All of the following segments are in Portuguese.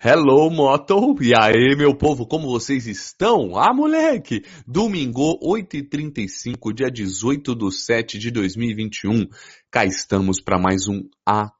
Hello, Moto! E aí, meu povo, como vocês estão? Ah, moleque! Domingo, 8h35, dia 18 de 7 de 2021. Cá estamos para mais um A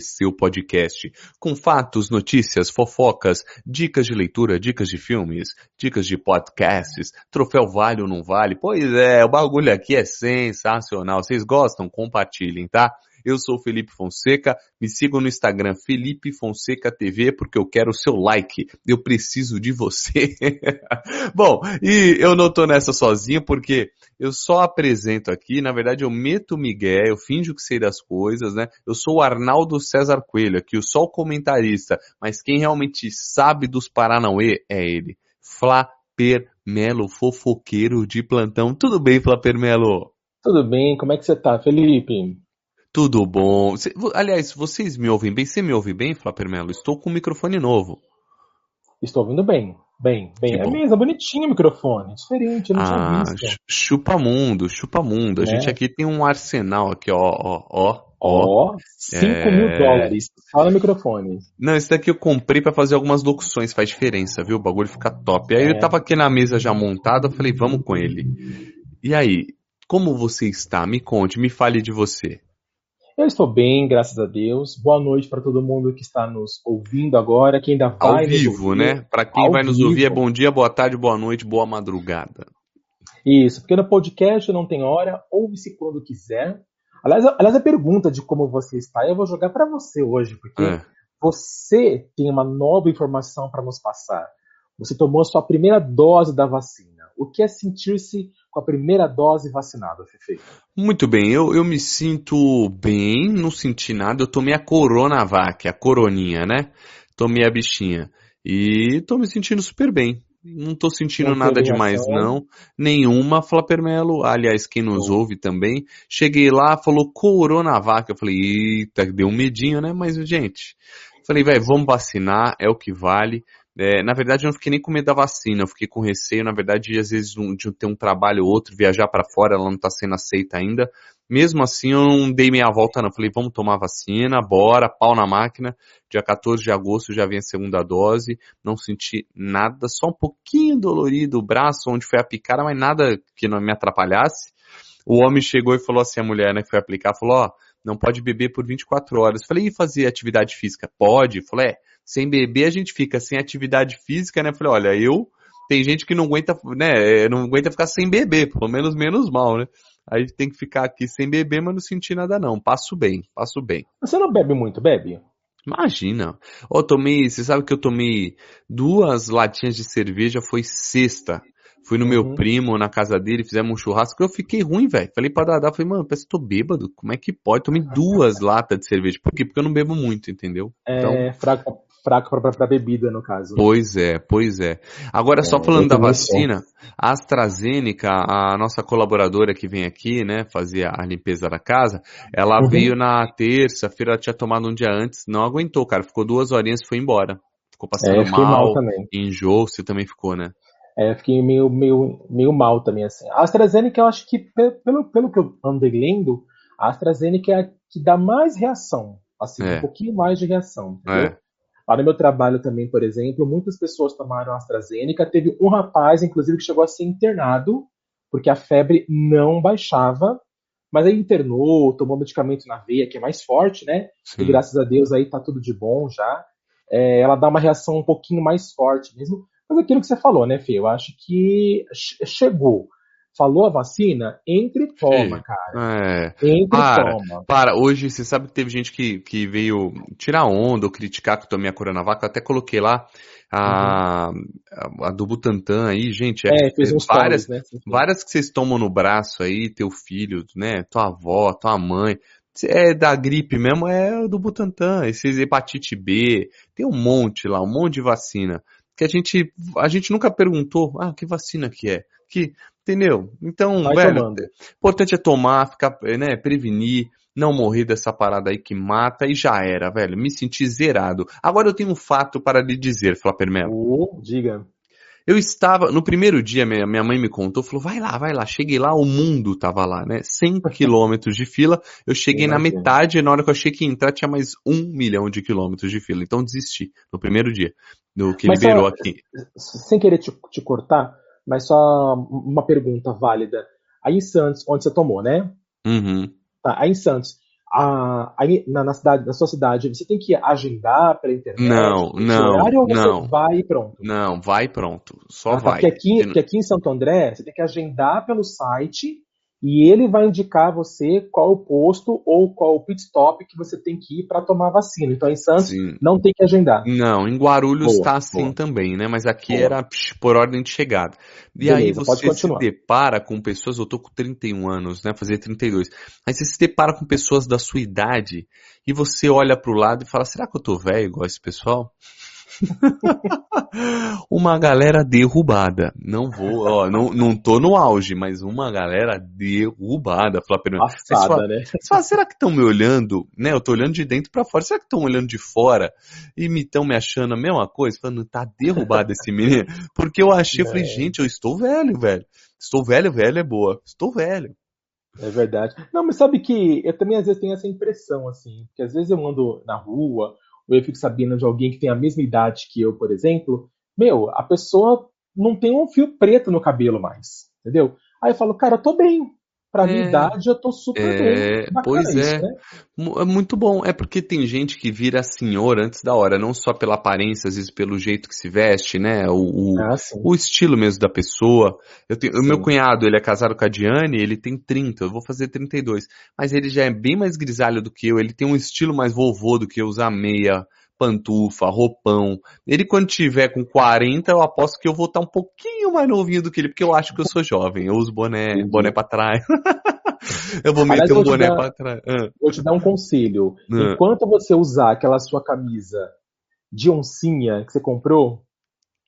seu podcast. Com fatos, notícias, fofocas, dicas de leitura, dicas de filmes, dicas de podcasts, troféu vale ou não vale. Pois é, o bagulho aqui é sensacional. Vocês gostam? Compartilhem, tá? Eu sou Felipe Fonseca. Me sigam no Instagram Felipe Fonseca TV porque eu quero o seu like. Eu preciso de você. Bom, e eu não tô nessa sozinho porque eu só apresento aqui, na verdade eu meto o Miguel, eu finjo que sei das coisas, né? Eu sou o Arnaldo César Coelho aqui, o comentarista, mas quem realmente sabe dos Paranauê é ele. Flaper Melo, fofoqueiro de plantão. Tudo bem, Flaper Melo? Tudo bem, como é que você tá, Felipe? Tudo bom. Aliás, vocês me ouvem bem? Você me ouve bem, Flapper Melo? Estou com um microfone novo. Estou ouvindo bem. Bem, bem. Que é bom. mesmo, é bonitinho o microfone. Diferente, eu não ah, tinha visto. Chupa mundo, chupa mundo. A é. gente aqui tem um arsenal aqui, ó, ó, ó. Ó, 5 é... mil dólares. Fala no microfone. Não, esse daqui eu comprei para fazer algumas locuções, faz diferença, viu? O bagulho fica top. Aí é. eu tava aqui na mesa já montada, eu falei, vamos com ele. E aí, como você está? Me conte, me fale de você. Eu estou bem, graças a Deus. Boa noite para todo mundo que está nos ouvindo agora, quem ainda vai Ao vivo, né? Para quem vai nos ouvir é bom dia, boa tarde, boa noite, boa madrugada. Isso, porque no podcast não tem hora, ouve-se quando quiser. Aliás, aliás, a pergunta de como você está, eu vou jogar para você hoje, porque é. você tem uma nova informação para nos passar. Você tomou a sua primeira dose da vacina. O que é sentir-se com a primeira dose vacinado, Fefe? Muito bem, eu, eu me sinto bem, não senti nada. Eu tomei a Coronavac, a coroninha, né? Tomei a bichinha. E tô me sentindo super bem. Não tô sentindo não nada demais, não. Nenhuma, Flapermelo. Aliás, quem nos oh. ouve também. Cheguei lá, falou Coronavac. Eu falei, eita, deu um medinho, né? Mas, gente, falei, velho, vamos vacinar, é o que vale. É, na verdade, eu não fiquei nem com medo da vacina, eu fiquei com receio, na verdade, às vezes, de ter um trabalho ou outro, viajar para fora, ela não está sendo aceita ainda. Mesmo assim, eu não dei meia volta, não. Falei, vamos tomar vacina, bora, pau na máquina. Dia 14 de agosto já vem a segunda dose, não senti nada, só um pouquinho dolorido o braço, onde foi a picada, mas nada que não me atrapalhasse. O homem chegou e falou assim, a mulher, né, que foi aplicar, falou, ó, não pode beber por 24 horas. Falei, e fazer atividade física? Pode? Falei, é sem beber a gente fica sem atividade física, né? Falei, olha, eu tem gente que não aguenta, né, não aguenta ficar sem beber, pelo menos menos mal, né? Aí tem que ficar aqui sem beber, mas não sentir nada não. Passo bem, passo bem. Você não bebe muito, bebe? Imagina. Ó, oh, tomei, você sabe que eu tomei duas latinhas de cerveja, foi sexta. Fui no uhum. meu primo, na casa dele, fizemos um churrasco, eu fiquei ruim, velho. Falei pra Dada, falei, mano, parece que tô bêbado. Como é que pode? Tomei duas latas de cerveja. Por quê? Porque eu não bebo muito, entendeu? É, então... fraco, fraco para bebida, no caso. Pois é, pois é. Agora, é, só falando da vacina, a AstraZeneca, a nossa colaboradora que vem aqui, né, fazer a limpeza da casa, ela uhum. veio na terça-feira, tinha tomado um dia antes, não aguentou, cara, ficou duas horinhas e foi embora. Ficou passando é, mal, mal também. enjoo, você também ficou, né? É, fiquei meio, meio, meio mal também, assim. A AstraZeneca, eu acho que, pelo, pelo que eu andei lendo, a AstraZeneca é a que dá mais reação, assim, é. um pouquinho mais de reação, entendeu? É. Lá no meu trabalho também, por exemplo, muitas pessoas tomaram AstraZeneca. Teve um rapaz, inclusive, que chegou a ser internado porque a febre não baixava, mas aí internou, tomou medicamento na veia, que é mais forte, né? Sim. E graças a Deus aí tá tudo de bom já. É, ela dá uma reação um pouquinho mais forte mesmo. Mas aquilo que você falou, né, Fê? Eu acho que chegou falou a vacina, entre e toma, cara. É. Entre para, e toma. Para, hoje você sabe que teve gente que, que veio tirar onda ou criticar que eu tomei a Coronavac, eu até coloquei lá a, uhum. a, a, do Butantan aí, gente, é, é fez uns várias, né? várias que vocês tomam no braço aí, teu filho, né, tua avó, tua mãe, é da gripe mesmo, é do Butantan, esses hepatite B, tem um monte lá, um monte de vacina, que a gente, a gente nunca perguntou, ah, que vacina que é? Que, entendeu? Então, Vai velho, tomando. importante é tomar, ficar, né, prevenir, não morrer dessa parada aí que mata e já era, velho. Me senti zerado. Agora eu tenho um fato para lhe dizer, Flapper Melo. Oh, diga. Eu estava, no primeiro dia, minha, minha mãe me contou, falou, vai lá, vai lá. Cheguei lá, o mundo tava lá, né? 100 quilômetros de fila. Eu cheguei na metade e na hora que eu achei que ia entrar tinha mais um milhão de quilômetros de fila. Então desisti, no primeiro dia, do que mas liberou só, aqui. Sem querer te, te cortar, mas só uma pergunta válida. Aí em Santos, onde você tomou, né? Uhum. Tá, aí em Santos, a, aí na, na, cidade, na sua cidade, você tem que agendar pela internet? Não, não, horário, ou você não. vai e pronto? Não, vai e pronto. Só Ah, tá, vai. Porque aqui, porque aqui em Santo André, você tem que agendar pelo site e ele vai indicar a você qual o posto ou qual o pit stop que você tem que ir para tomar a vacina. Então em Santos Sim. não tem que agendar. Não, em Guarulhos Boa, tá assim boa. também, né? Mas aqui Boa. era por ordem de chegada. E Beleza, aí você se depara com pessoas, eu tô com 31 anos, né? Fazer 32. Aí você se depara com pessoas da sua idade e você olha pro lado e fala, será que eu tô velho igual esse pessoal? uma galera derrubada. Não vou, ó, não, não tô no auge, mas uma galera derrubada. Fala, Pedro, Aí você Passada, fala- né? fala, será que estão me olhando, né? Eu tô olhando de dentro pra fora. Será que estão olhando de fora e me estão me achando a mesma coisa? Falando, tá derrubado esse menino. Porque eu achei, eu falei, É. gente, eu estou velho, velho. Estou velho, velho é boa. Estou velho. É verdade. Não, mas sabe que eu também às vezes tenho essa impressão, assim, que às vezes eu ando na rua, ou eu fico sabendo de alguém que tem a mesma idade que eu, por exemplo, meu, a pessoa não tem um fio preto no cabelo mais, entendeu? Aí eu falo, cara, eu tô bem. Pra minha É. idade, eu tô super É, bem. Bacana pois isso, é. né? É muito bom. É porque tem gente que vira senhor antes da hora, não só pela aparência, às vezes pelo jeito que se veste, né? O, o, Ah, o estilo mesmo da pessoa. Eu tenho, o meu cunhado, ele é casado com a Diane, ele tem 30, eu vou fazer 32. Mas ele já é bem mais grisalho do que eu, ele tem um estilo mais vovô do que eu, usar meia, pantufa, roupão. Ele quando tiver com 40, eu aposto que eu vou estar um pouquinho mais novinho do que ele, porque eu acho que eu sou jovem. Eu uso boné, boné pra trás. eu vou Aliás, meter eu um boné dar- pra trás. Ah, Vou te dar um conselho. Ah. Enquanto você usar aquela sua camisa de oncinha que você comprou,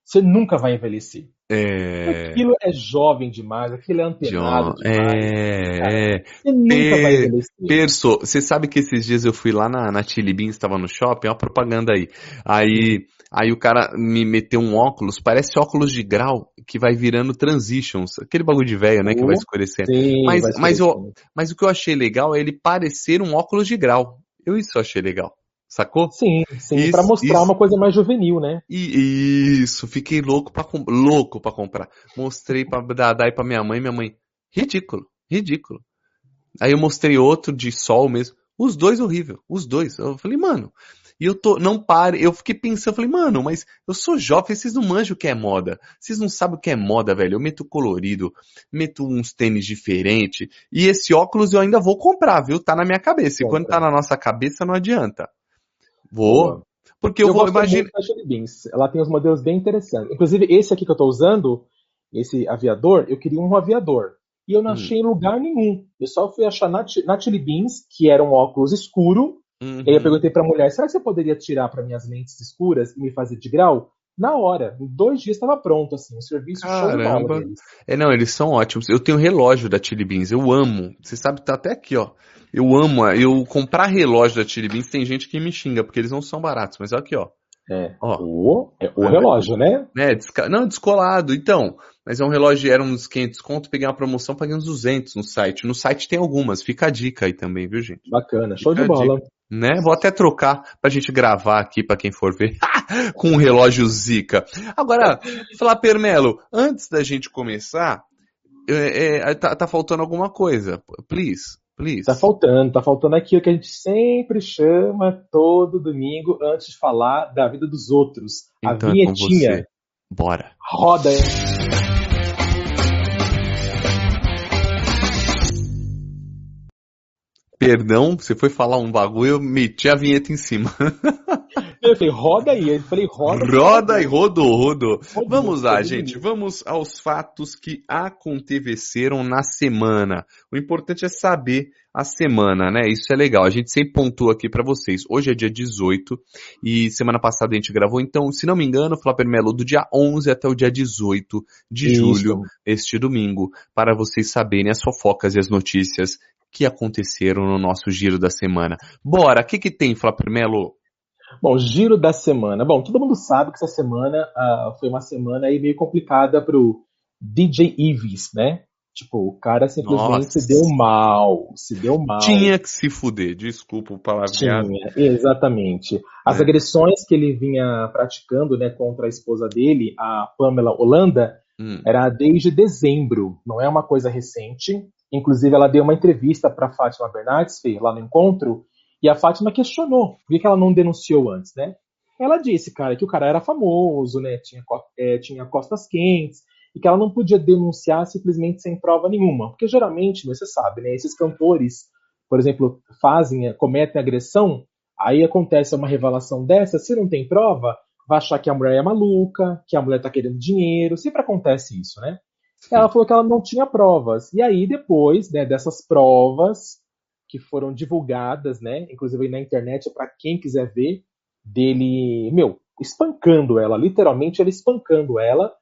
você nunca vai envelhecer. é. Aquilo é jovem demais, aquilo é antenado John, demais. é, é. Você nunca vai Per- envelhecer. Perso, você sabe que esses dias eu fui lá na, na Chili Beans, estava no shopping, ó a propaganda aí. Aí, aí o cara me meteu um óculos, parece óculos de grau, que vai virando transitions, aquele bagulho de velho, né, que vai Oh, escurecendo. Sim, Mas- vai mas eu- escurecendo. Mas o que eu achei legal é ele parecer um óculos de grau. Eu isso achei legal. Sacou? Sim, sim, pra mostrar isso. uma coisa mais juvenil, né? E isso, fiquei louco pra, com- louco pra comprar. Mostrei pra Dadá e pra minha mãe, minha mãe, ridículo, ridículo. Aí eu mostrei outro de sol mesmo. Os dois horrível, os dois. Eu falei, mano, e eu tô, não pare, eu fiquei pensando, falei, mano, mas eu sou jovem, vocês não manjam o que é moda. Vocês não sabem o que é moda, velho. Eu meto colorido, meto uns tênis diferentes. E esse óculos eu ainda vou comprar, viu? Tá na minha cabeça. E quando tá na nossa cabeça, não adianta. Vou, porque eu, vou, gosto imagina, muito da Chili Beans. Ela tem uns modelos bem interessantes. Inclusive, esse aqui que eu tô usando, esse aviador, eu queria um aviador. E eu não Hum. achei em lugar nenhum. Eu só fui achar na, na Chili Beans, que era um óculos escuro. Uhum. E aí eu perguntei pra mulher, será que você poderia tirar para minhas lentes escuras e me fazer de grau? Na hora, em dois dias estava pronto, assim, um serviço show de Caramba. bola deles. É, não, eles são ótimos. Eu tenho relógio da Chili Beans, eu amo. Você sabe, tá até aqui, ó. Eu amo, eu comprar relógio da Chili Beans, tem gente que me xinga, porque eles não são baratos, mas olha aqui, ó. É. Ó. O, é o relógio, né? Né, desca... Não, descolado, então. Mas é um relógio, era uns 500 conto, peguei uma promoção, paguei uns 200 no site. No site tem algumas, fica a dica aí também, viu, gente? Bacana, show de Fica a bola. Né? Vou até trocar pra gente gravar aqui pra quem for ver. Com um relógio Zika. Agora, falar Permelo, antes da gente começar, é, é, tá, tá faltando alguma coisa. Please, please. Tá faltando, tá faltando aquilo que a gente sempre chama todo domingo antes de falar da vida dos outros. Então a é vinhetinha. você. Bora. Roda aí. Perdão, você foi falar um bagulho, eu meti a vinheta em cima. Eu falei, roda aí. Eu falei, roda. Roda e rodou, rodou. Rodou, Vamos lá, gente. Vamos aos fatos que aconteceram na semana. O importante é saber a semana, né? Isso é legal. A gente sempre pontua aqui pra vocês. Hoje é dia 18 e semana passada a gente gravou, então, se não me engano, Flapper Melo, do dia 11 até o dia 18 de Isso. julho, este domingo, para vocês saberem as fofocas e as notícias que aconteceram no nosso giro da semana. Bora, o que que tem, Flapper Melo? Bom, giro da semana. Bom, todo mundo sabe que essa semana uh, foi uma semana aí meio complicada pro DJ Ives, né? Tipo, o cara simplesmente Nossa. se deu mal, se deu mal. Tinha que se fuder, desculpa o palavreado. Tinha, exatamente. As é. agressões que ele vinha praticando, né, contra a esposa dele, a Pamela Holanda, hum. era desde dezembro, não é uma coisa recente. Inclusive, ela deu uma entrevista para Fátima Bernardes, lá no encontro, e a Fátima questionou por que ela não denunciou antes, né? Ela disse, cara, que o cara era famoso, né? Tinha, é, tinha costas quentes, e que ela não podia denunciar simplesmente sem prova nenhuma. Porque geralmente, você sabe, né? Esses cantores, por exemplo, fazem, cometem agressão, aí acontece uma revelação dessa, se não tem prova, vai achar que a mulher é maluca, que a mulher tá querendo dinheiro, sempre acontece isso, né? Ela falou que ela não tinha provas. E aí, depois né, dessas provas que foram divulgadas, né, inclusive na internet, para quem quiser ver, dele, meu, espancando ela, literalmente ele espancando ela.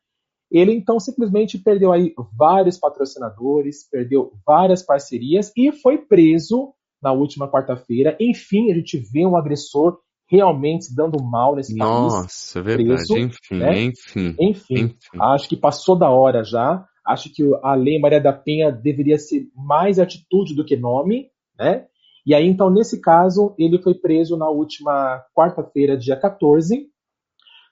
Ele então simplesmente perdeu aí vários patrocinadores, perdeu várias parcerias e foi preso na última quarta-feira. Enfim, a gente vê um agressor realmente se dando mal nesse Nossa, país. Nossa, é verdade. Preso, enfim, né? enfim, enfim, enfim. Acho que passou da hora já. Acho que a lei Maria da Penha deveria ser mais atitude do que nome, né? E aí, então, nesse caso, ele foi preso na última quarta-feira, dia 14.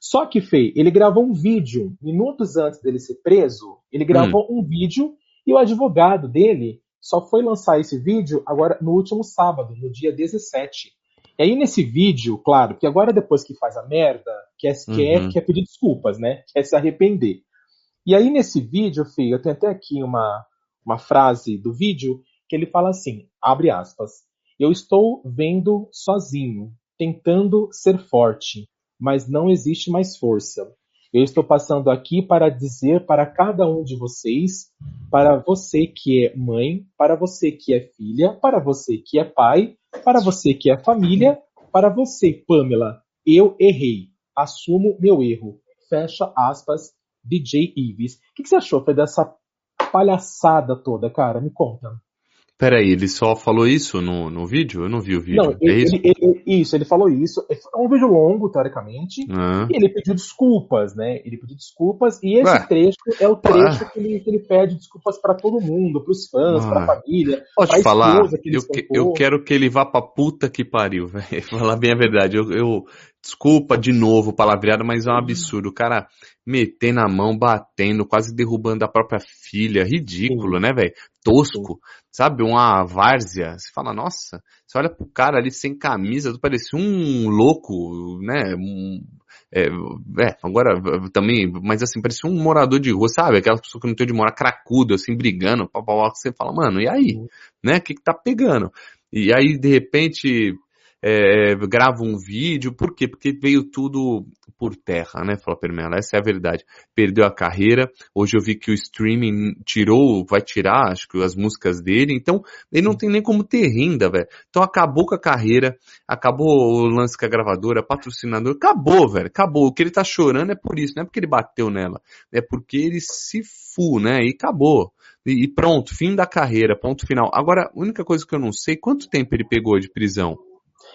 Só que, Fê, ele gravou um vídeo, minutos antes dele ser preso, ele gravou hum. um vídeo e o advogado dele só foi lançar esse vídeo agora no último sábado, no dia 17. E aí, nesse vídeo, claro, que agora depois que faz a merda, quer, uhum. quer, quer pedir desculpas, né? Quer se arrepender. E aí, nesse vídeo, Fê, eu tenho até aqui uma, uma frase do vídeo que ele fala assim, abre aspas, eu estou vendo sozinho, tentando ser forte, mas não existe mais força. Eu estou passando aqui para dizer para cada um de vocês, para você que é mãe, para você que é filha, para você que é pai, para você que é família, para você, Pamela, eu errei. Assumo meu erro. Fecha aspas, DJ Ives. O que, que você achou foi dessa palhaçada toda, cara? Me conta. Peraí, ele só falou isso no, no vídeo? Eu não vi o vídeo. Não, é ele, isso? Ele, ele, isso, ele falou isso. É um vídeo longo, teoricamente. Ah. E ele pediu desculpas, né? Ele pediu desculpas. E esse Ué. trecho é o trecho que ele, que ele, pede desculpas para todo mundo, pros fãs, ah. pra família. Pode pra falar, que eu, que, eu quero que ele vá pra puta que pariu, velho. Falar bem a verdade. Eu, eu, Desculpa de novo palavreado, mas é um absurdo. O cara meter na mão, batendo, quase derrubando a própria filha. Ridículo, Sim. né, velho? Tosco. Sabe? Uma várzea. Você fala, nossa, você olha pro cara ali sem camisa, parecia um louco, né? Um, é, é, agora também, mas assim, parecia um morador de rua, sabe? Aquela pessoa que não tem de morar cracudo, assim, brigando, pau, pau, você fala, mano, e aí? Né? O que que tá pegando? E aí, de repente, é, grava um vídeo, por quê? Porque veio tudo por terra, né, Flopper Mello? Essa é a verdade. Perdeu a carreira, hoje eu vi que o streaming tirou, vai tirar, acho que as músicas dele, então ele não tem nem como ter renda, velho. Então acabou com a carreira, acabou o lance com a gravadora, patrocinador, acabou, velho, acabou. O que ele tá chorando é por isso, não é porque ele bateu nela, é porque ele se fu, né, e acabou. E, e pronto, fim da carreira, ponto final. Agora, a única coisa que eu não sei, quanto tempo ele pegou de prisão?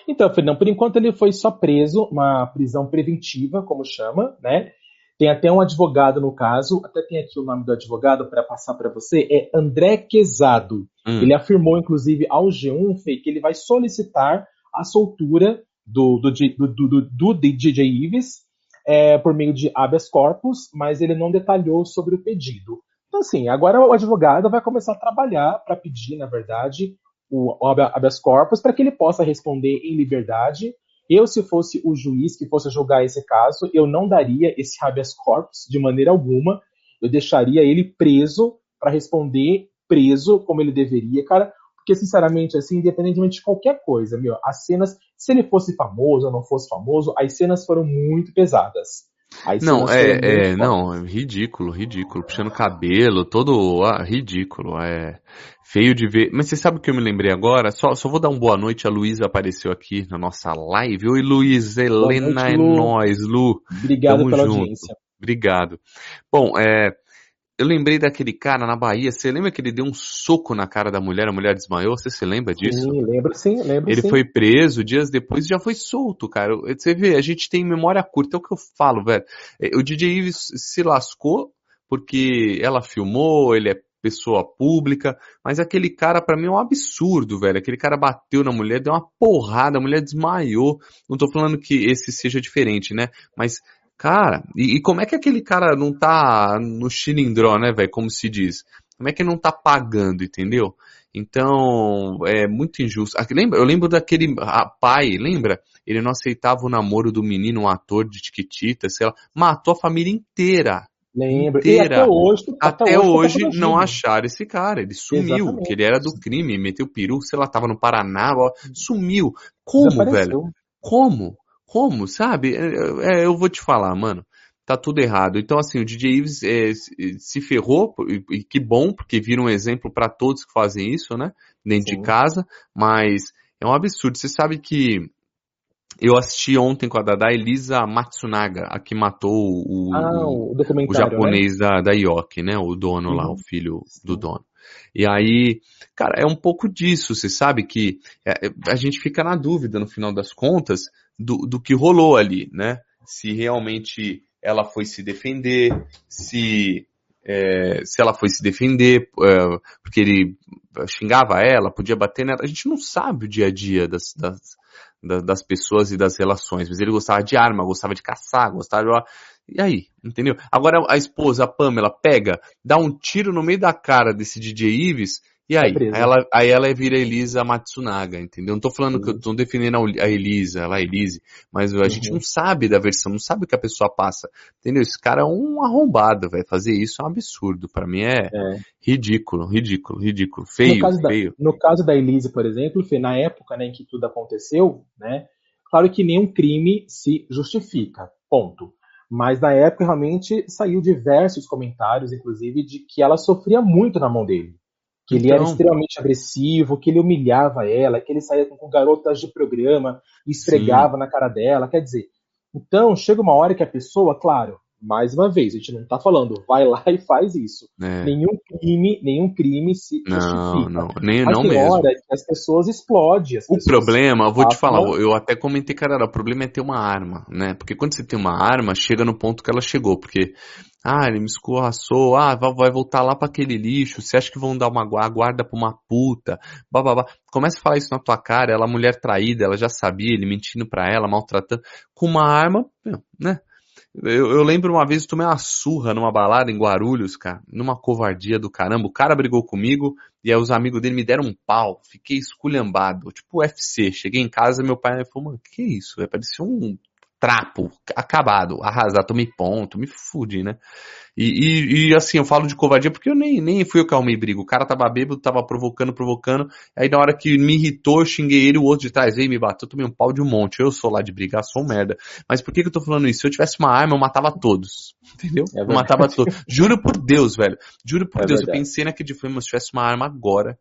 Então, Fernando, por enquanto ele foi só preso, uma prisão preventiva, como chama, né? Tem até um advogado no caso, até tem aqui o nome do advogado para passar para você, é André Quezado. Hum. Ele afirmou, inclusive, ao G1 Fê, que ele vai solicitar a soltura do, do, do, do, do DJ Ives é, por meio de habeas corpus, mas ele não detalhou sobre o pedido. Então, assim, agora o advogado vai começar a trabalhar para pedir, na verdade, o, habeas corpus para que ele possa responder em liberdade. Eu, se fosse o juiz que fosse julgar esse caso, eu não daria esse habeas corpus de maneira alguma. Eu deixaria ele preso para responder preso como ele deveria, cara. Porque, sinceramente, assim, independentemente de qualquer coisa, meu, as cenas, se ele fosse famoso ou não fosse famoso, as cenas foram muito pesadas. Não, é, é não, ridículo, ridículo. Puxando cabelo, todo ah, ridículo. É, Feio de ver. Mas você sabe o que eu me lembrei agora? Só, só vou dar uma boa noite. A Luísa apareceu aqui na nossa live. Oi, Luísa. Helena noite, é nós, Lu. Obrigado Tamo pela junto. audiência. Obrigado. Bom, é, eu lembrei daquele cara na Bahia. Você lembra que ele deu um soco na cara da mulher? A mulher desmaiou? Você se lembra disso? Sim, lembro sim, lembro Ele sim. foi preso dias depois e já foi solto, cara. Você vê, a gente tem memória curta. É o que eu falo, velho. É, o DJ Ives se lascou porque ela filmou, ele é pessoa pública, mas aquele cara para mim é um absurdo, velho. Aquele cara bateu na mulher, deu uma porrada, a mulher desmaiou. Não tô falando que esse seja diferente, né? Mas Cara, e, e, como é que aquele cara não tá no chilindró, né, velho? Como se diz. Como é que não tá pagando, entendeu? Então, é muito injusto. Lembra, eu lembro daquele pai, lembra? Ele não aceitava o namoro do menino, um ator de Tiquitita, sei lá. Matou a família inteira. Lembro. Inteira. E até hoje, até, até hoje, hoje não acharam esse cara. Ele sumiu, Exatamente. que ele era do crime, meteu peru, sei lá, tava no Paraná, ó, sumiu. Como, velho? Como? Como, sabe? É, é, eu vou te falar, mano. Tá tudo errado. Então, assim, o DJ Ives é, se ferrou, e, que bom, porque vira um exemplo para todos que fazem isso, né? Dentro Sim. de casa, mas é um absurdo. Você sabe que eu assisti ontem com a Dada Elisa Matsunaga, a que matou o, ah, o, o né? japonês né? da, da Yoki, né? O dono uhum. lá, o filho Sim. do dono. E aí, cara, é um pouco disso. Você sabe que é, a gente fica na dúvida no final das contas do, do que rolou ali, né? Se realmente ela foi se defender, se é, se ela foi se defender, é, porque ele xingava ela, podia bater nela. A gente não sabe o dia a dia das, das, das pessoas e das relações, mas ele gostava de arma, gostava de caçar, gostava de... E aí, entendeu? Agora a esposa, a Pamela, pega, dá um tiro no meio da cara desse DJ Ives e aí? Aí ela, aí ela vira Elisa Matsunaga, entendeu? Não tô falando uhum. que eu tô defendendo a Elisa, ela é Elise, mas a uhum. gente não sabe da versão, não sabe o que a pessoa passa, entendeu? Esse cara é um arrombado, vai fazer isso é um absurdo, para mim é, é, ridículo, ridículo, ridículo, feio, no feio. Da, no caso da Elise, por exemplo, foi na época né, em que tudo aconteceu, né, claro que nenhum crime se justifica, ponto. Mas na época realmente saiu diversos comentários, inclusive, de que ela sofria muito na mão dele que ele então... era extremamente agressivo, que ele humilhava ela, que ele saía com, garotas de programa e esfregava Sim. na cara dela. Quer dizer, então chega uma hora que a pessoa, claro, mais uma vez, a gente não está falando, vai lá e faz isso. É. Nenhum crime, nenhum crime se não, justifica. Não, nem, Mas não tem mesmo. hora que as pessoas explodem. As o problema, eu vou te falar, eu até comentei, cara, o problema é ter uma arma, né? Porque quando você tem uma arma, chega no ponto que ela chegou, porque ah, ele me escorraçou. Ah, vai voltar lá para aquele lixo. Você acha que vão dar uma guarda pra uma puta? Bababá. Começa a falar isso na tua cara. Ela, mulher traída, ela já sabia, ele mentindo pra ela, maltratando. Com uma arma, né? Eu, eu, lembro uma vez eu tomei uma surra numa balada em Guarulhos, cara, numa covardia do caramba. O cara brigou comigo e aí os amigos dele me deram um pau. Fiquei esculhambado, tipo UFC. Cheguei em casa meu pai falou, mano, que isso? É, parecia um trapo, acabado, arrasar, tomei ponto, me fude, né? E, e, e, assim, eu falo de covardia porque eu nem, nem fui eu que arrumei briga. O cara tava bêbado, tava provocando, provocando. Aí na hora que me irritou, eu xinguei ele, o outro de trás veio me bateu, eu tomei um pau de um monte. Eu sou lá de brigar, sou um merda. Mas por que que eu tô falando isso? Se eu tivesse uma arma, eu matava todos. Entendeu? É eu matava todos. Juro por Deus, velho. Juro por é Deus. Verdade. Eu pensei naquele dia, falei, se tivesse uma arma agora,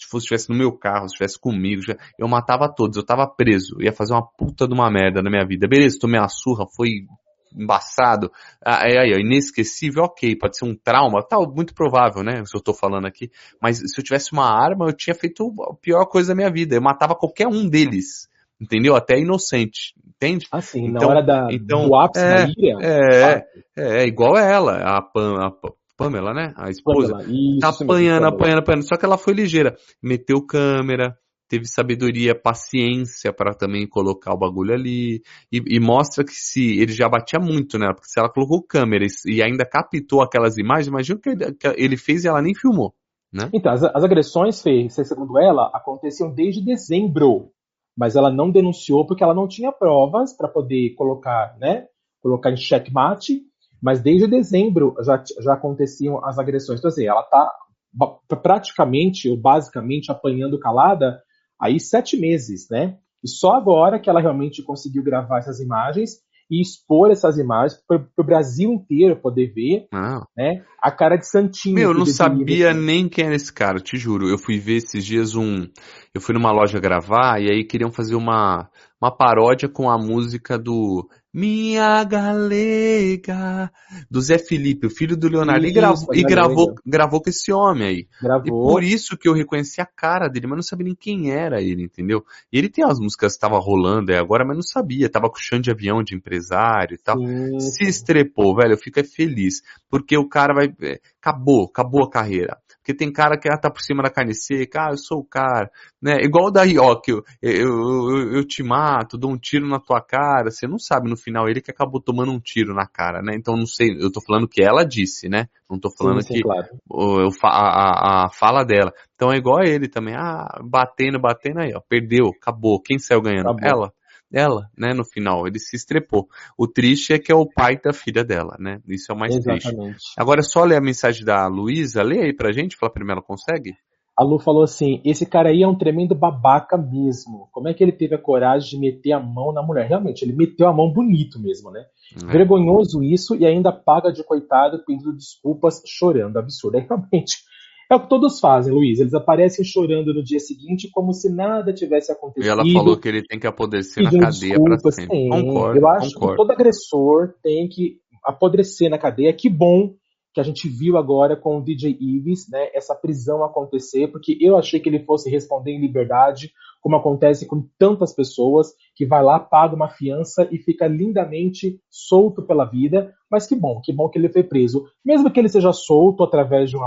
se fosse estivesse no meu carro, se estivesse comigo, eu matava todos, eu tava preso, eu ia fazer uma puta de uma merda na minha vida. Beleza, tomei uma surra, foi embaçado, aí, aí, inesquecível, ok, pode ser um trauma, tal, tá, muito provável, né, se eu tô falando aqui, mas se eu tivesse uma arma, eu tinha feito a pior coisa da minha vida, eu matava qualquer um deles, entendeu? Até inocente, entende? Assim, então, na hora da, então, do ápice é, da ira. É, é, é, igual ela, a, Pam, a Pamela, né? A esposa. Pamela, isso, tá apanhando, apanhando, apanhando. Só que ela foi ligeira. Meteu câmera, teve sabedoria, paciência para também colocar o bagulho ali. E, e, mostra que se ele já batia muito, né? Porque se ela colocou câmera e, ainda captou aquelas imagens, imagina o que ele, que ele fez e ela nem filmou. Né? Então, as, as agressões, Fê, segundo ela, aconteciam desde dezembro. Mas ela não denunciou porque ela não tinha provas para poder colocar, né? Colocar em checkmate mas desde dezembro já, já aconteciam as agressões. Então, assim, ela está praticamente ou basicamente apanhando calada aí sete meses, né? E só agora que ela realmente conseguiu gravar essas imagens e expor essas imagens para o Brasil inteiro poder ver, ah. né? A cara de Santinho. Meu, eu não sabia nem quem era esse cara, te juro. Eu fui ver esses dias um. Eu fui numa loja gravar e aí queriam fazer uma, uma paródia com a música do minha galega, do Zé Felipe, o filho do Leonardo, isso, e, gravou, e gravou, gravou com esse homem aí. Gravou. E por isso que eu reconheci a cara dele, mas não sabia nem quem era ele, entendeu? E ele tem as músicas que estavam rolando aí agora, mas não sabia, tava com chão de avião de empresário e tal. Sim. Se estrepou, velho, eu fico feliz, porque o cara vai, é, acabou, acabou a carreira. Porque tem cara que ah, tá por cima da carne seca, ah, eu sou o cara, né? Igual o da Ioki, eu, eu, eu, eu, te mato, dou um tiro na tua cara, você não sabe no final ele que acabou tomando um tiro na cara, né? Então não sei, eu tô falando que ela disse, né? Não tô falando sim, sim, que claro. eu, a, a, fala dela. Então é igual a ele também, ah, batendo, batendo aí, ó, perdeu, acabou, quem saiu ganhando? Acabou. Ela ela, né, no final. Ele se estrepou. O triste é que é o pai da filha dela, né? Isso é o mais Exatamente. triste. Agora é só ler a mensagem da Luísa. Lê aí pra gente, fala primeiro, ela consegue? A Lu falou assim: esse cara aí é um tremendo babaca mesmo. Como é que ele teve a coragem de meter a mão na mulher? Realmente, ele meteu a mão bonito mesmo, né? É. Vergonhoso isso e ainda paga de coitado pedindo desculpas, chorando. Absurdo. É realmente é o que todos fazem, Luiz. Eles aparecem chorando no dia seguinte como se nada tivesse acontecido. E ela falou que ele tem que apodrecer na cadeia para sempre. Sim, concordo, eu acho concordo. que todo agressor tem que apodrecer na cadeia. Que bom que a gente viu agora com o DJ Ives, né, essa prisão acontecer, porque eu achei que ele fosse responder em liberdade, como acontece com tantas pessoas, que vai lá, paga uma fiança e fica lindamente solto pela vida, mas que bom, que bom que ele foi preso. Mesmo que ele seja solto através de um,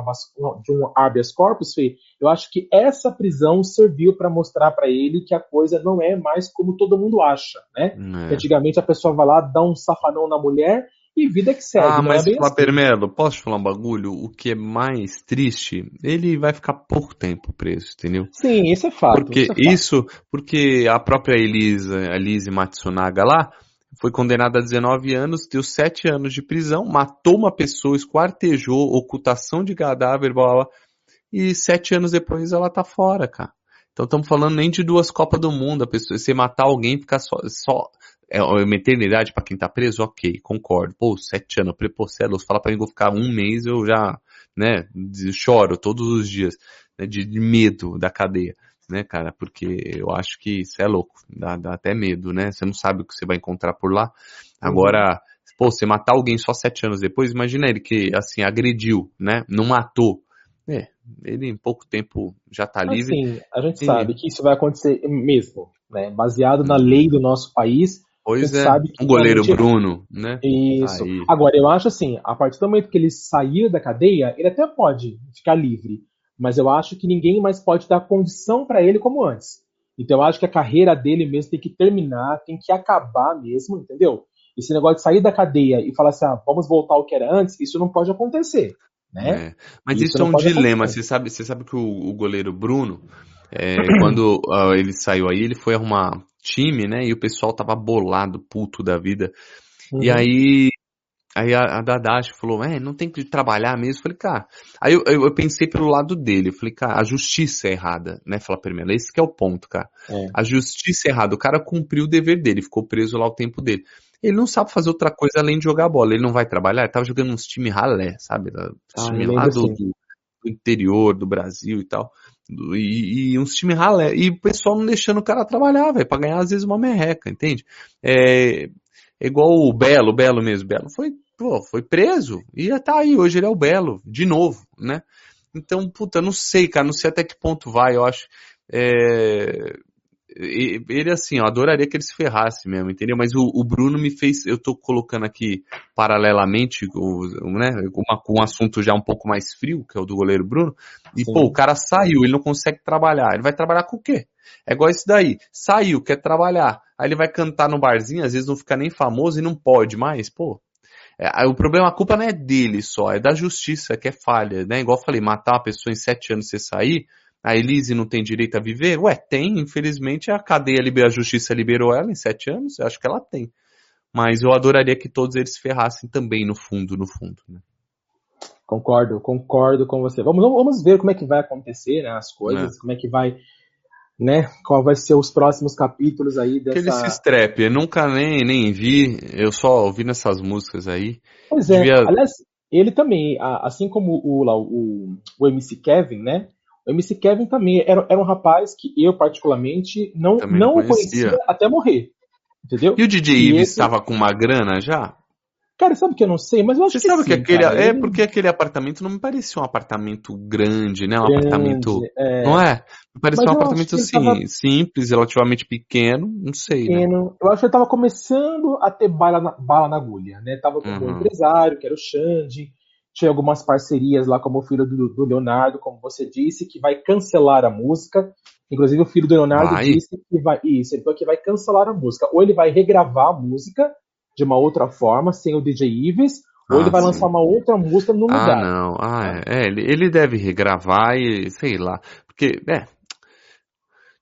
de um habeas corpus, Fê, eu acho que essa prisão serviu para mostrar para ele que a coisa não é mais como todo mundo acha, né? É. Antigamente a pessoa vai lá, dá um safanão na mulher e vida que segue. Ah, mas é Flapermelo, assim. posso te falar um bagulho? O que é mais triste, ele vai ficar pouco tempo preso, entendeu? Sim, isso é fato. Porque isso, é fato. isso porque a própria Elisa, a Elise Matsunaga lá, foi condenada a 19 anos, deu 7 anos de prisão, matou uma pessoa, esquartejou, ocultação de cadáver, blá, blá, e 7 anos depois ela tá fora, cara. Então estamos falando nem de duas Copas do Mundo, a pessoa, você matar alguém ficar só, só é, é uma eternidade para quem tá preso, ok, concordo. Pô, sete anos, prepocelos, fala para mim que vou ficar um mês, eu já, né, choro todos os dias, né, de, de, medo da cadeia, né, cara, porque eu acho que isso é louco, dá, dá até medo, né, você não sabe o que você vai encontrar por lá. Agora, uhum. pô, você matar alguém só sete anos depois, imagina ele que, assim, agrediu, né, não matou, é, ele em pouco tempo já tá livre. Assim, a gente e... sabe que isso vai acontecer mesmo, né? Baseado na lei do nosso país, Pois é, sabe o goleiro Bruno, né? Isso. Aí. Agora, eu acho assim, a partir do momento que ele sair da cadeia, ele até pode ficar livre, mas eu acho que ninguém mais pode dar condição para ele como antes. Então eu acho que a carreira dele mesmo tem que terminar, tem que acabar mesmo, entendeu? Esse negócio de sair da cadeia e falar assim, ah, vamos voltar ao que era antes, isso não pode acontecer, né? É. Mas isso, isso é um dilema. Você sabe, você sabe que o, o goleiro Bruno, é, quando uh, ele saiu aí, ele foi arrumar time, né? E o pessoal tava bolado, puto da vida. Uhum. E aí, aí a, a Dadash falou, é, não tem que trabalhar mesmo. Eu falei, cara, aí eu, eu, eu, pensei pelo lado dele, eu falei, cara, a justiça é errada, né? Falar primeiro, esse que é o ponto, cara. É. A justiça é errada, o cara cumpriu o dever dele, ficou preso lá o tempo dele. Ele não sabe fazer outra coisa além de jogar bola, ele não vai trabalhar, ele tava jogando uns times ralé, sabe? Ah, time lá do, assim. do interior do Brasil e tal. E, e uns times ralé. E o pessoal não deixando o cara trabalhar, velho, pra ganhar às vezes uma merreca, entende? É, é igual o Belo, o Belo mesmo. Belo foi, pô, foi preso e tá aí. Hoje ele é o Belo, de novo, né? Então, puta, não sei, cara, não sei até que ponto vai, eu acho. É, ele assim, eu adoraria que ele se ferrasse mesmo, entendeu? Mas o, o Bruno me fez, eu tô colocando aqui paralelamente, o, né, uma, com um assunto já um pouco mais frio, que é o do goleiro Bruno, e Sim. pô, o cara saiu, ele não consegue trabalhar, ele vai trabalhar com o quê? É igual esse daí, saiu, quer trabalhar, aí ele vai cantar no barzinho, às vezes não fica nem famoso e não pode mais, pô. É, o problema, a culpa não é dele só, é da justiça que é falha, né? Igual eu falei, matar uma pessoa em sete anos você sair, a Elise não tem direito a viver? Ué, tem, infelizmente a cadeia, a justiça liberou ela em sete anos, eu acho que ela tem. Mas eu adoraria que todos eles ferrassem também no fundo, no fundo. Né? Concordo, concordo com você. Vamos, vamos ver como é que vai acontecer né, as coisas, é. como é que vai, né? Qual vai ser os próximos capítulos aí dessa. Que ele se estrepe, eu nunca nem, nem vi, eu só ouvi nessas músicas aí. Pois é, Devia... aliás, ele também, assim como o, o, o MC Kevin, né? O MC Kevin também era, era um rapaz que eu, particularmente, não, não, não o conhecia até morrer. Entendeu? E o DJ Ives estava esse... com uma grana já? Cara, sabe que eu não sei, mas eu acho Você que sabe sim, que aquele cara, é porque aquele apartamento não me parecia um apartamento grande, né? Um grande, apartamento, é... não é? Me parecia mas um apartamento assim, tava... simples, relativamente pequeno, não sei, né? pequeno. Né? Eu acho que ele tava começando a ter bala na, bala na agulha, né? Tava com uhum. um empresário, que era o Xande, tinha algumas parcerias lá como o filho do, do, Leonardo, como você disse, que vai cancelar a música. Inclusive o filho do Leonardo vai. disse que vai isso, ele falou que vai cancelar a música. Ou ele vai regravar a música, de uma outra forma, sem o DJ Ives, ou ah, ele vai sim. lançar uma outra música no ah, lugar. Ah, não. Ah, é. é ele, ele deve regravar e sei lá. Porque, é.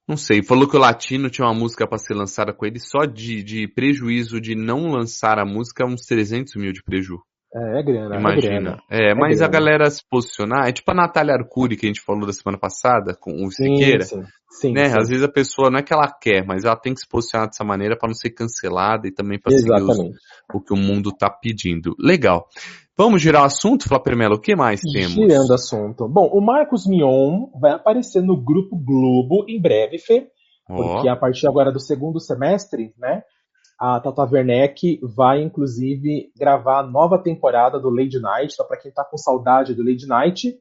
Não sei, falou que o Latino tinha uma música para ser lançada com ele só de, de prejuízo de não lançar a música, uns 300 mil de prejuízo. É, é grana, é Imagina. É, é mas a galera se posicionar, é tipo a Natália Arcuri que a gente falou da semana passada, com o Siqueira. Sim, sim, né? Sim. Às vezes a pessoa não é que ela quer, mas ela tem que se posicionar dessa maneira para não ser cancelada e também para seguir os, o que o mundo tá pedindo. Legal. Vamos girar o assunto, Flávio Melo, o que mais temos? Girando assunto. Bom, o Marcos Mion vai aparecer no Grupo Globo em breve, Fê, porque oh. a partir agora do segundo semestre, né, a Tata Werneck vai, inclusive, gravar a nova temporada do Lady Night. Então, para quem está com saudade do Lady Night,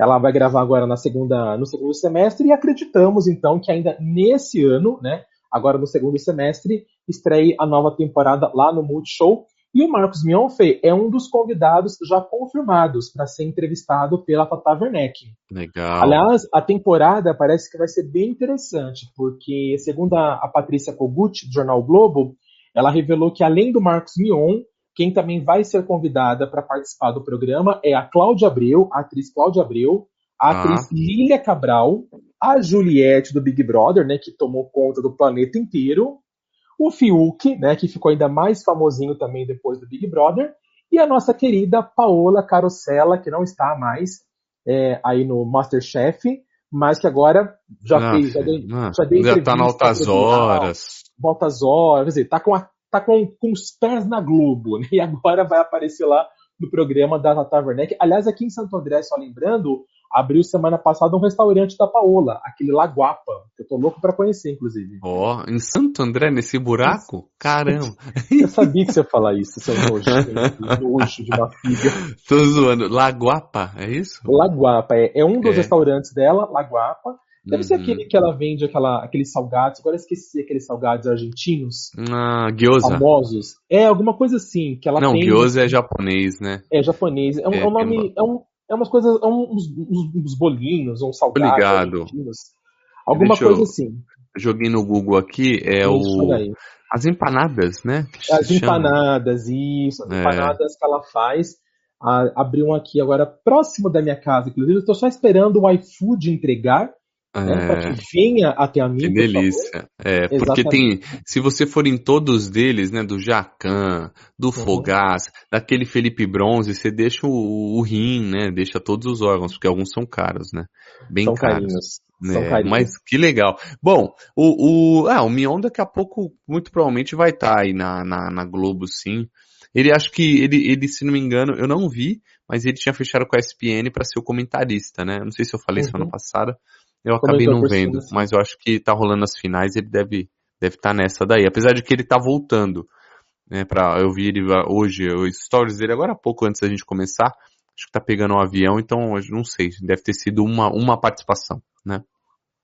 ela vai gravar agora na segunda, no segundo semestre e acreditamos, então, que ainda nesse ano, né, agora no segundo semestre, estreie a nova temporada lá no Multishow. E o Marcos Mionfe é um dos convidados já confirmados para ser entrevistado pela Tata Werneck. Legal. Aliás, a temporada parece que vai ser bem interessante, porque, segundo a, a Patrícia Kogut, do Jornal Globo, ela revelou que além do Marcos Mion, quem também vai ser convidada para participar do programa é a Cláudia Abreu, a atriz Cláudia Abreu, a ah. atriz Lília Cabral, a Juliette do Big Brother, né, que tomou conta do planeta inteiro, o Fiuk, né, que ficou ainda mais famosinho também depois do Big Brother, e a nossa querida Paola Carosella, que não está mais é, aí no Masterchef, mas que agora já não, fez, já deu, já deu já tá altas horas. Horas, quer dizer, tá com, a, tá com, com os pés na Globo, né? E agora vai aparecer lá no programa da Tata Werneck. Aliás, aqui em Santo André, só lembrando, abriu semana passada um restaurante da Paola, aquele Laguapa, que eu tô louco para conhecer, inclusive. Ó, oh, em Santo André, nesse buraco? Caramba! Eu sabia que você ia falar isso, seu nojo, nojo de uma filha. Tô zoando. Laguapa, é isso? Laguapa, é, é um dos é. restaurantes dela, Laguapa. Deve uhum. ser aquele que ela vende aquela, aqueles salgados. Agora eu esqueci aqueles salgados argentinos. Ah, gyoza. Famosos. É, alguma coisa assim. que ela Não, tem... gyoza é japonês, né? É japonês. É um, é, é um nome. É, um, é umas coisas. É uns, uns, uns bolinhos, uns salgados. Obrigado. Alguma Deixa coisa eu... assim. Joguei no Google aqui, é isso, o. As empanadas, né? As empanadas, isso. As é. empanadas que ela faz. abriu um aqui agora próximo da minha casa, inclusive. Eu estou só esperando o iFood entregar né, para que venha até a mim. Que delícia. É, porque tem, se você for em todos deles, né, do Jacan, do uhum. Fogás, daquele Felipe Bronze, você deixa o, o, rim, né, deixa todos os órgãos, porque alguns são caros, né, bem são caros. Carinhos. Carinhos. Mas que legal. Bom, o, o, ah, o Mion daqui a pouco, muito provavelmente vai estar tá aí na, na, na Globo, sim. Ele acho que ele, ele, se não me engano, eu não vi, mas ele tinha fechado com a ESPN para ser o comentarista, né? Não sei se eu falei uhum. semana passada, eu acabei não vendo, assim. mas eu acho que tá rolando as finais, ele deve deve estar tá nessa daí. Apesar de que ele tá voltando, né, para eu vi ele hoje, os stories dele agora há pouco antes da gente começar, acho que tá pegando um avião, então não sei, deve ter sido uma uma participação, né?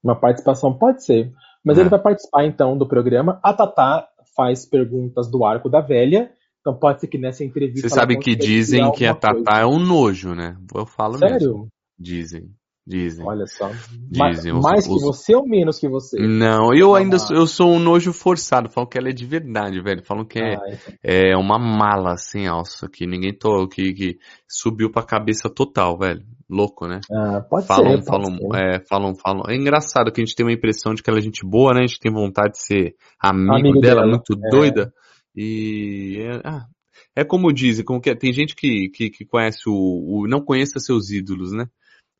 Uma participação pode ser, mas é. ele vai participar então do programa. A Tatá faz perguntas do arco da velha. Então pode ser que nessa entrevista. Você sabe que dizem que a Tatá é um nojo, né? Eu falo Sério? mesmo. Dizem. Dizem. Olha só. Dizem. Mais os, que você ou menos que você? Não, eu ainda sou, eu sou um nojo forçado. Falam que ela é de verdade, velho. Falam que é, é uma mala sem alça, que ninguém to, que, que subiu pra cabeça total, velho. Louco, né? Ah, pode falam, ser. Falam, pode é, ser. falam, falam. É engraçado que a gente tem uma impressão de que ela é gente boa, né? A gente tem vontade de ser amigo, amigo dela, dela, muito é. doida. E é, ah, é como dizem, como que é, tem gente que, que, que conhece o, o, não conheça seus ídolos, né?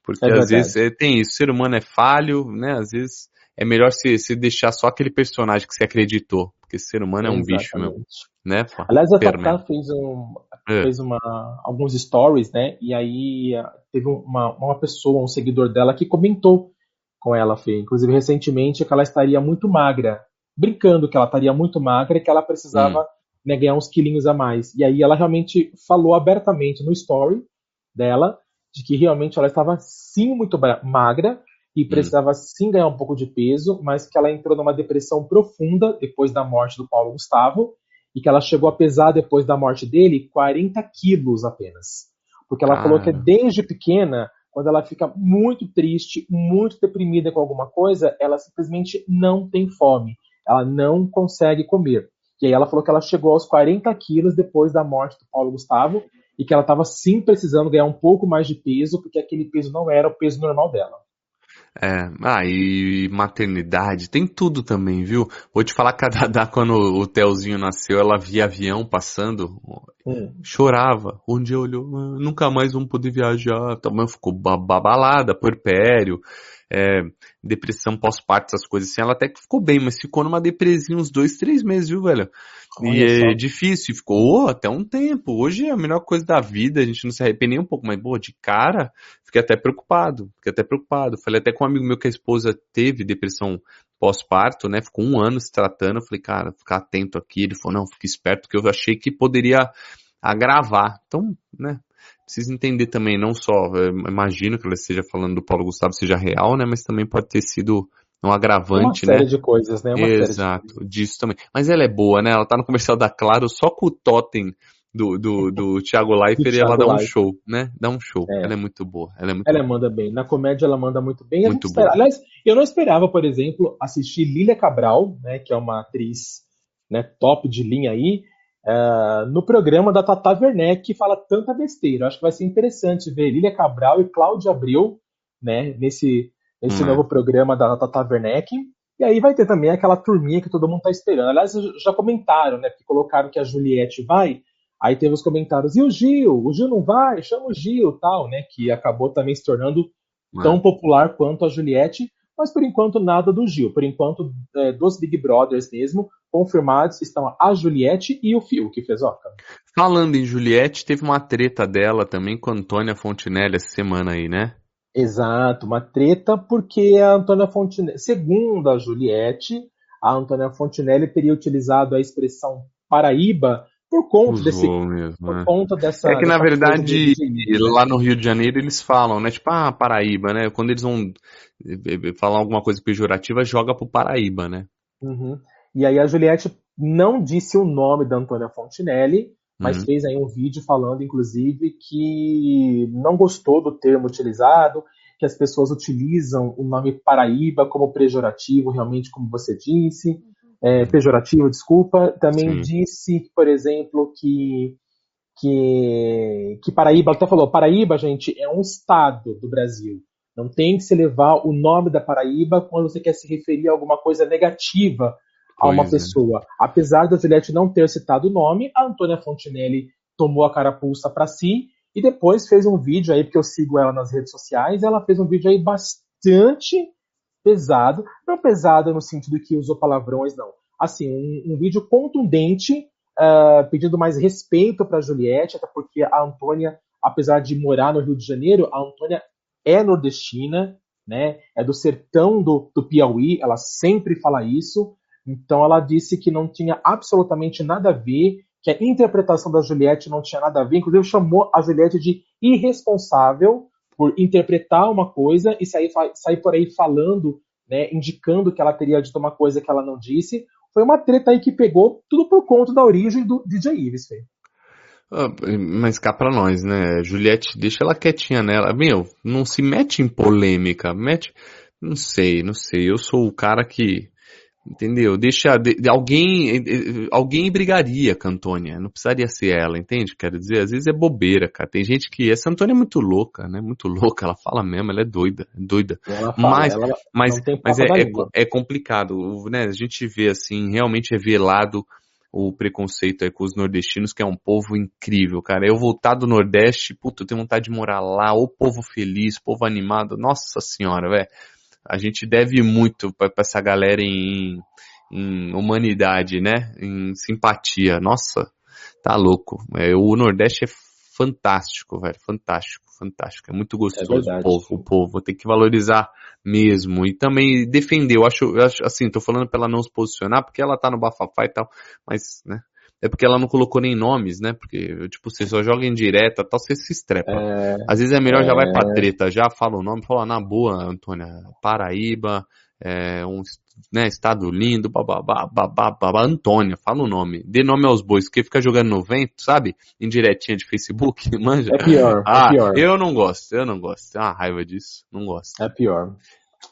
Porque é às vezes é, tem isso, o ser humano é falho, né? Às vezes é melhor se, se deixar só aquele personagem que você acreditou. Porque ser humano é um Exatamente. bicho mesmo. Né? Aliás, a Tatá fez, um, é. fez uma, alguns stories, né? E aí ah, teve uma, uma pessoa, um seguidor dela, que comentou com ela, Fê. Inclusive, recentemente, que ela estaria muito magra. brincando que ela estaria muito magra e que ela precisava hum. né, ganhar uns quilinhos a mais. E aí ela realmente falou abertamente no story dela de que realmente ela estava sim muito magra e hum. precisava sim ganhar um pouco de peso, mas que ela entrou numa depressão profunda depois da morte do Paulo Gustavo e que ela chegou a pesar depois da morte dele 40 quilos apenas. Porque ela ah. falou que desde pequena, quando ela fica muito triste, muito deprimida com alguma coisa, ela simplesmente não tem fome. Ela não consegue comer. E aí ela falou que ela chegou aos 40 quilos depois da morte do Paulo Gustavo e que ela estava sim precisando ganhar um pouco mais de peso, porque aquele peso não era o peso normal dela. É, ah, e maternidade, tem tudo também, viu? Vou te falar que a quando o Telzinho nasceu, ela via avião passando, hum. chorava. Um dia olhou, ah, nunca mais vamos poder viajar. Também ficou babalada, puerpério é, depressão pós-parto, essas coisas assim, ela até que ficou bem, mas ficou numa depresinha uns dois, três meses, viu, velho? Olha e é só. é difícil, ficou oh, até um tempo. Hoje é a melhor coisa da vida, a gente não se arrepende nem um pouco, mas, pô, de cara, fiquei até preocupado, fiquei até preocupado. Falei até com um amigo meu que a esposa teve depressão pós-parto, né? Ficou um ano se tratando. Eu falei, cara, ficar atento aqui. Ele falou, não, fique esperto, porque eu achei que poderia agravar. Então, né? Precisa entender também, não só, imagino que ela esteja falando do Paulo Gustavo seja real, né, mas também pode ter sido um agravante, né? Uma série de coisas, né? Uma Exato, disso também. Mas ela é boa, né? Ela tá no comercial da Claro só com o totem do, do, do Thiago Leifert e ela dá um show, né? Dá um show. É. Ela é muito boa. Ela, é muito ela boa. manda bem. Na comédia ela manda muito bem. Muito boa. Aliás, eu não esperava, por exemplo, assistir Lília Cabral, né? Que é uma atriz né, top de linha aí. Uh, no programa da Tata Werneck, que fala tanta besteira. Acho que vai ser interessante ver Lília Cabral e Cláudia Abreu né, nesse, nesse hum. novo programa da Tata Werneck. E aí vai ter também aquela turminha que todo mundo está esperando. Aliás, já comentaram, né? Porque colocaram que a Juliette vai. Aí teve os comentários, e o Gil? O Gil não vai? Chama o Gil, tal, né? Que acabou também se tornando tão popular quanto a Juliette. Mas por enquanto nada do Gil. Por enquanto, é, dos Big Brothers mesmo, confirmados estão a Juliette e o Fio, que fez Oca. Falando em Juliette, teve uma treta dela também com a Antônia Fontinelli essa semana aí, né? Exato, uma treta porque a Antônia Fontinelli, segundo a Juliette, a Antônia Fontinelli teria utilizado a expressão Paraíba por conta Usou desse mesmo, por né? conta dessa é que na verdade de, lá no Rio de Janeiro eles falam né tipo ah Paraíba né quando eles vão eh, eh, falar alguma coisa pejorativa joga pro Paraíba né uhum. E aí a Juliette não disse o nome da Antônia Fontinelli, mas uhum. fez aí um vídeo falando, inclusive, que não gostou do termo utilizado, que as pessoas utilizam o nome Paraíba como pejorativo, realmente, como você disse. É, pejorativo, desculpa. Também Sim. disse, por exemplo, que, que, que Paraíba, até falou, Paraíba, gente, é um estado do Brasil. Não tem que se levar o nome da Paraíba quando você quer se referir a alguma coisa negativa a uma pois é. pessoa. É. Apesar da Juliette não ter citado o nome, a Antônia Fontinelli tomou a carapuça para si e depois fez um vídeo aí, porque eu sigo ela nas redes sociais, ela fez um vídeo aí bastante pesado, não pesado no sentido que usou palavrões, não. Assim, um, um vídeo contundente, uh, pedindo mais respeito para Juliette, até porque a Antônia, apesar de morar no Rio de Janeiro, a Antônia é nordestina, né? É do sertão do, do Piauí, ela sempre fala isso. Então ela disse que não tinha absolutamente nada a ver, que a interpretação da Juliette não tinha nada a ver, inclusive chamou a Juliette de irresponsável por interpretar uma coisa e sair, sair por aí falando, né, indicando que ela teria dito uma coisa que ela não disse. Foi uma treta aí que pegou tudo por conta da origem do DJ Ives, Fê. Ah, mas cá pra nós, né? Juliette, deixa ela quietinha nela. Meu, não se mete em polêmica. Mete. Não sei, não sei. Eu sou o cara que Entendeu? Deixa. De, alguém. Alguém brigaria com a Antônia. Não precisaria ser ela, entende? Quero dizer, às vezes é bobeira, cara. Tem gente que. Essa Antônia é muito louca, né? Muito louca. Ela fala mesmo, ela é doida. É doida. Fala, mas mas, mas é, é, é, complicado, né? A gente vê assim, realmente é velado o preconceito aí com os nordestinos, que é um povo incrível, cara. Eu voltar do Nordeste, puta, eu tenho vontade de morar lá, o povo feliz, povo animado. Nossa senhora, velho a gente deve muito para essa galera em, em, humanidade, né? Em simpatia. Nossa, tá louco. É, o Nordeste é fantástico, velho. Fantástico, fantástico. É muito gostoso é o povo, o povo. Tem que valorizar mesmo. E também defender. Eu acho, eu acho, assim, tô falando pra ela não se posicionar, porque ela tá no bafafá e tal, mas, né? É porque ela não colocou nem nomes, né? Porque, tipo, você só joga em direta tal, você se estrepa. É, Às vezes é melhor é, já vai pra treta, já fala o nome, fala na boa, Antônia, Paraíba, é, um né, estado lindo, bababá, babá, Antônia, fala o nome. Dê nome aos bois, porque fica jogando no vento, sabe? Em diretinha de Facebook, manja. É pior, é ah, é pior. Eu não gosto, eu não gosto. Tem uma raiva disso, não gosto. É pior.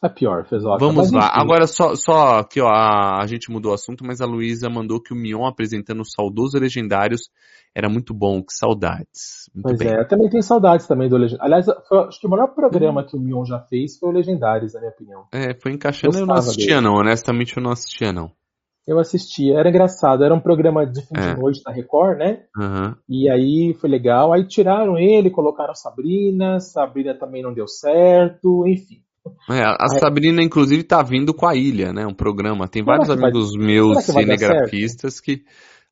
É pior, fez Vamos lá. Agora, só, só aqui, ó, a, a gente mudou o assunto, mas a Luísa mandou que o Mion apresentando os saudosos legendários era muito bom, que saudades. Muito pois bem. é, eu também tenho saudades também do Legendários. Aliás, foi, acho que o maior programa que o Mion já fez foi o Legendários, na minha opinião. É, foi encaixando, eu, eu não assistia dele. não, honestamente eu não assistia não. Eu assistia, era engraçado, era um programa de fim é. de noite da Record, né? Uhum. E aí foi legal, aí tiraram ele, colocaram Sabrina, Sabrina também não deu certo, enfim. É, a Sabrina, inclusive, tá vindo com a Ilha, né? Um programa. Tem vários amigos vai... meus cinegrafistas que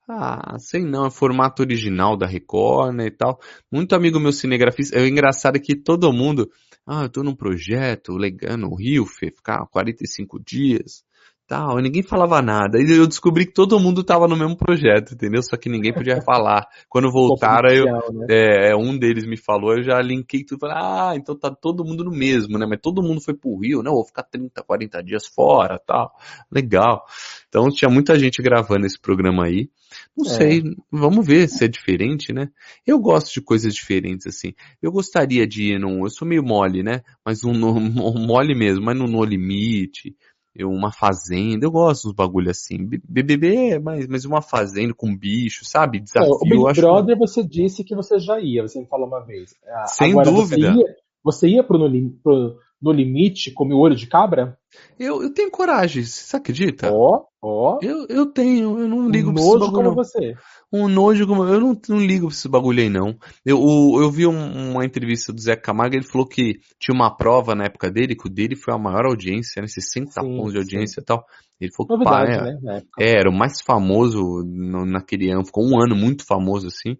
ah, sei não, é formato original da Record, né, e tal. Muito amigo meu cinegrafista, é engraçado que todo mundo, ah, eu tô num projeto legal no Rio, Fê, ficar 45 dias, tal, e ninguém falava nada. E eu descobri que todo mundo tava no mesmo projeto, entendeu? Só que ninguém podia falar. Quando voltaram, eu, né? é, é, um deles me falou, eu já linkei tudo, falei, ah, então tá todo mundo no mesmo, né? Mas todo mundo foi pro Rio, não, vou ficar 30, 40 dias fora, tal. Legal. Então tinha muita gente gravando esse programa aí. Não é. sei, vamos ver se é diferente, né? Eu gosto de coisas diferentes, assim. Eu gostaria de ir num, eu sou meio mole, né? Mas um, um mole mesmo, mas no No Limite, uma fazenda, eu gosto dos bagulho assim. BBB é mais, mais uma fazenda com bicho, sabe? Desafio. É, o Big. Brother você disse que você já ia, você me falou uma vez. Ah, Sem Agora, dúvida. Você ia, você ia pro, no, pro No Limite comer olho de cabra? Eu, eu tenho coragem, você acredita? Ó, oh, ó. Oh. Eu, eu tenho, eu não ligo um pra nojo como você. Um nojo como eu não, não ligo pra esse bagulho aí não. Eu, eu vi um, uma entrevista do Zé Camargo, ele falou que tinha uma prova na época dele, que o dele foi a maior audiência, né? 60 sim, pontos de audiência sim. e tal. Ele falou que pá, é, né? é, era o mais famoso no, naquele ano, ficou um ano muito famoso assim,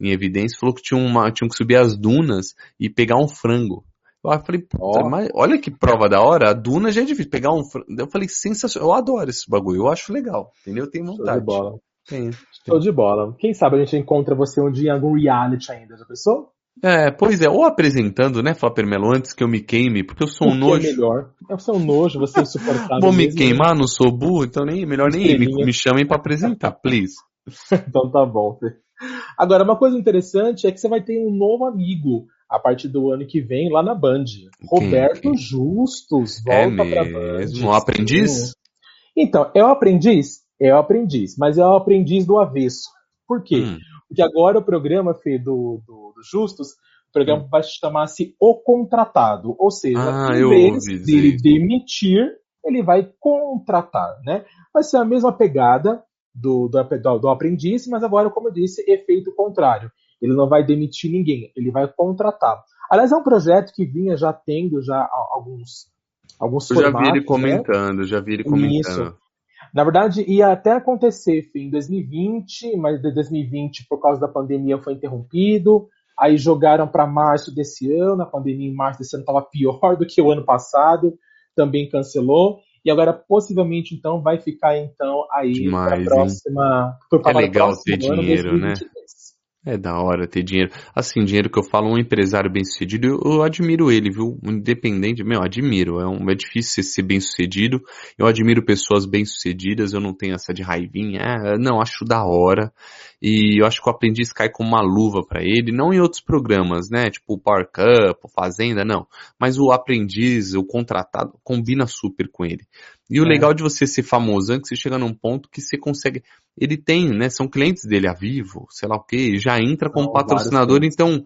em evidência, falou que tinha, uma, tinha que subir as dunas e pegar um frango. Eu falei, oh. mas olha que prova da hora, a Duna já é difícil pegar um. Eu falei, sensacional, eu adoro esse bagulho, eu acho legal, entendeu? Eu tenho vontade. Show de bola. Tenho, Show de bola. Quem sabe a gente encontra você um dia em algum reality ainda, já pensou? É, pois é, ou apresentando, né, Flapper Melo, antes que eu me queime, porque eu sou um nojo. É melhor. Eu sou um nojo, você é insuportável. Vou me queimar, não sou burro, então nem, melhor nem me, me chamem para apresentar, please. então tá bom. Agora, uma coisa interessante é que você vai ter um novo amigo a partir do ano que vem lá na Band. Roberto? Justus é volta é pra Band. Um aprendiz? Então, é o aprendiz? É o aprendiz, mas é o aprendiz do avesso. Por quê? Hum. Porque agora o programa, Fê, do, do, do Justus, o programa hum. vai chamar-se O Contratado. Ou seja, ah, em vez dele demitir, ele vai contratar, né? Vai ser a mesma pegada do, do, do aprendiz, mas agora, como eu disse, efeito contrário. Ele não vai demitir ninguém, ele vai contratar. Aliás, é um projeto que vinha já tendo já alguns alguns Eu formatos, já vi ele comentando, né? já vi ele comentando. Isso. Na verdade, ia até acontecer em 2020, mas de 2020, por causa da pandemia, foi interrompido. Aí jogaram para março desse ano, a pandemia em março desse ano estava pior do que o ano passado, também cancelou. E agora, possivelmente, então, vai ficar então aí para a próxima. É legal ter dinheiro, né? É da hora ter dinheiro. Assim, dinheiro que eu falo, um empresário bem sucedido, eu, admiro ele, viu? Independente, meu, admiro. É, um, é difícil ser bem sucedido. Eu admiro pessoas bem sucedidas, eu não tenho essa de raivinha. É, não, acho da hora. E eu acho que o aprendiz cai com uma luva para ele, não em outros programas, né? Tipo o Power Cup, Fazenda, não. Mas o aprendiz, o contratado, combina super com ele. E o é. legal de você ser famoso é que você chega num ponto que você consegue. Ele tem, né? São clientes dele a vivo, sei lá o que, já entra como não, patrocinador, então.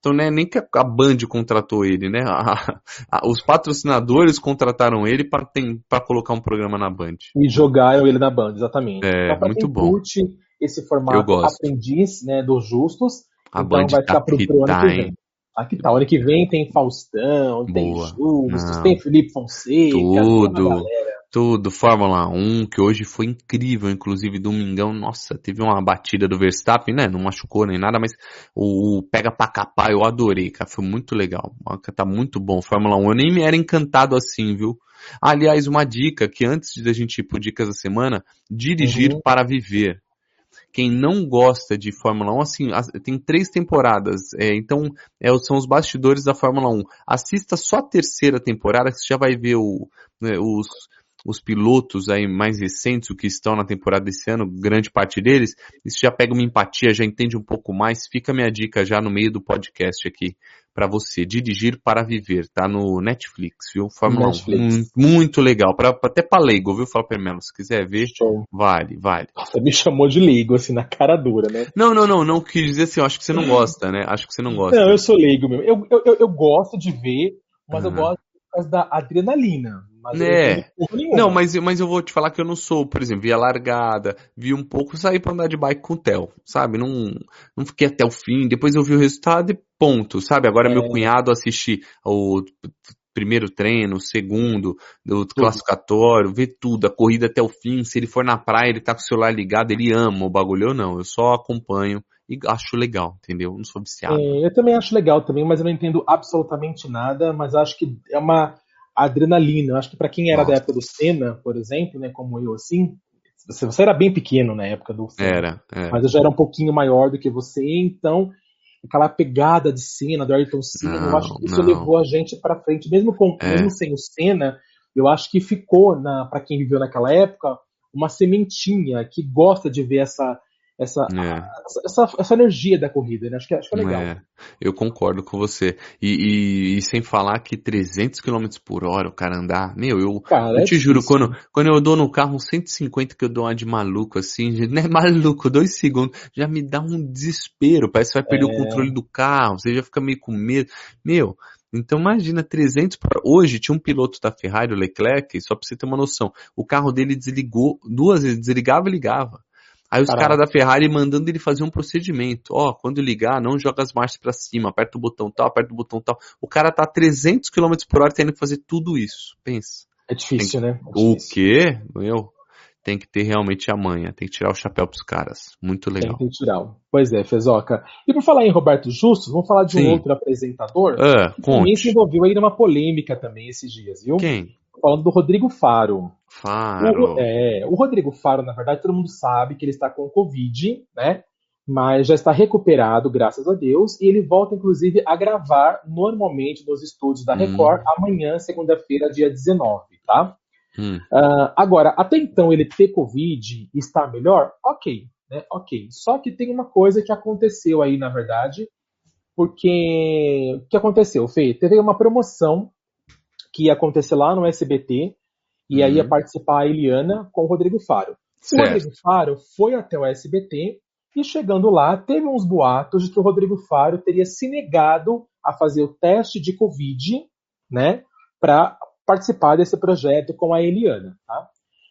Então, né, nem que a Band contratou ele, né? A, a, os patrocinadores contrataram ele para colocar um programa na Band. E jogaram ele na Band, exatamente. É, então, muito bom. Curte esse formato aprendiz, né, dos justos, a então Band vai ficar tá pro, pro ano que vem. Aqui tá, ano que vem tem Faustão, Boa. tem Justus, não. tem Felipe Fonseca, tudo. Tudo, Fórmula 1, que hoje foi incrível, inclusive domingão, nossa, teve uma batida do Verstappen, né? Não machucou nem nada, mas o, o pega pra capar, eu adorei, cara, foi muito legal. Tá muito bom, Fórmula 1. Eu nem me era encantado assim, viu? Aliás, uma dica que antes da gente ir pro Dicas da Semana, dirigir uhum. para viver. Quem não gosta de Fórmula 1, assim, tem três temporadas, é, então é, são os bastidores da Fórmula 1. Assista só a terceira temporada, que você já vai ver o, né, os, os pilotos aí mais recentes, o que estão na temporada desse ano, grande parte deles, isso já pega uma empatia, já entende um pouco mais. Fica a minha dica já no meio do podcast aqui para você, Dirigir para Viver, tá no Netflix, viu? Fórmula Netflix. 1, muito legal, pra, até para leigo, viu, Fala Melo, se quiser ver, Show. vale, vale. Você me chamou de leigo, assim, na cara dura, né? Não, não, não, não quis dizer assim, eu acho que você não gosta, né? Acho que você não gosta. Não, eu sou leigo mesmo. Eu, eu, eu, eu gosto de ver, mas uhum. eu gosto por causa da adrenalina. Mas é. Não, mas, mas eu vou te falar que eu não sou, por exemplo, vi a largada, vi um pouco, saí pra andar de bike com o Theo, sabe? Não, não fiquei até o fim, depois eu vi o resultado e ponto, sabe? Agora é. meu cunhado assiste o primeiro treino, o segundo, do classificatório, vê tudo, a corrida até o fim, se ele for na praia, ele tá com o celular ligado, ele ama o bagulho, eu não, eu só acompanho e acho legal, entendeu? Não sou viciado. É, eu também acho legal também, mas eu não entendo absolutamente nada, mas acho que é uma adrenalina. Acho que para quem era Nossa. da época do Senna, por exemplo, né, como eu assim, você era bem pequeno na época do Senna, era, era, mas eu já era um pouquinho maior do que você, então aquela pegada de Senna, do Ayrton Senna, não, eu acho que isso não. levou a gente para frente, mesmo com é. mesmo sem o Senna, eu acho que ficou na para quem viveu naquela época uma sementinha que gosta de ver essa essa, é. essa, essa, energia da corrida, né? Acho que, acho que é legal. É, eu concordo com você. E, e, e, sem falar que 300 km por hora o cara andar, meu, eu, cara, eu é te juro, quando, quando eu dou no carro 150 que eu dou uma de maluco assim, não é maluco, dois segundos, já me dá um desespero, parece que vai perder o é. controle do carro, você já fica meio com medo. Meu, então imagina 300 por... Hoje tinha um piloto da Ferrari, o Leclerc, só pra você ter uma noção, o carro dele desligou duas vezes, desligava e ligava. Aí os caras da Ferrari mandando ele fazer um procedimento. Ó, oh, quando ligar, não joga as marchas para cima, aperta o botão tal, aperta o botão tal. O cara tá a 300 km por hora tendo que fazer tudo isso. Pensa. É difícil, tem... né? É difícil. O quê? Meu, tem que ter realmente a manha, tem que tirar o chapéu pros caras. Muito legal. Tem que tirar. Pois é, Fezoca. E por falar em Roberto Justus, vamos falar de Sim. um outro apresentador ah, que também se envolveu aí numa polêmica também esses dias, viu? Quem? Falando do Rodrigo Faro. Faro. O, é, o Rodrigo Faro, na verdade, todo mundo sabe que ele está com Covid, né? Mas já está recuperado, graças a Deus, e ele volta, inclusive, a gravar normalmente nos estúdios da hum. Record hum. amanhã, segunda-feira, dia 19, tá? Hum. Uh, agora, até então ele ter Covid e estar melhor, ok, né? Ok. Só que tem uma coisa que aconteceu aí, na verdade, porque o que aconteceu, Fê? Teve uma promoção que ia acontecer lá no SBT, e uhum. aí ia uhum. participar a Eliana com o Rodrigo Faro. Certo. O Rodrigo Faro foi até o SBT e chegando lá, teve uns boatos de que o Rodrigo Faro teria se negado a fazer o teste de Covid, né, para participar desse projeto com a Eliana, tá?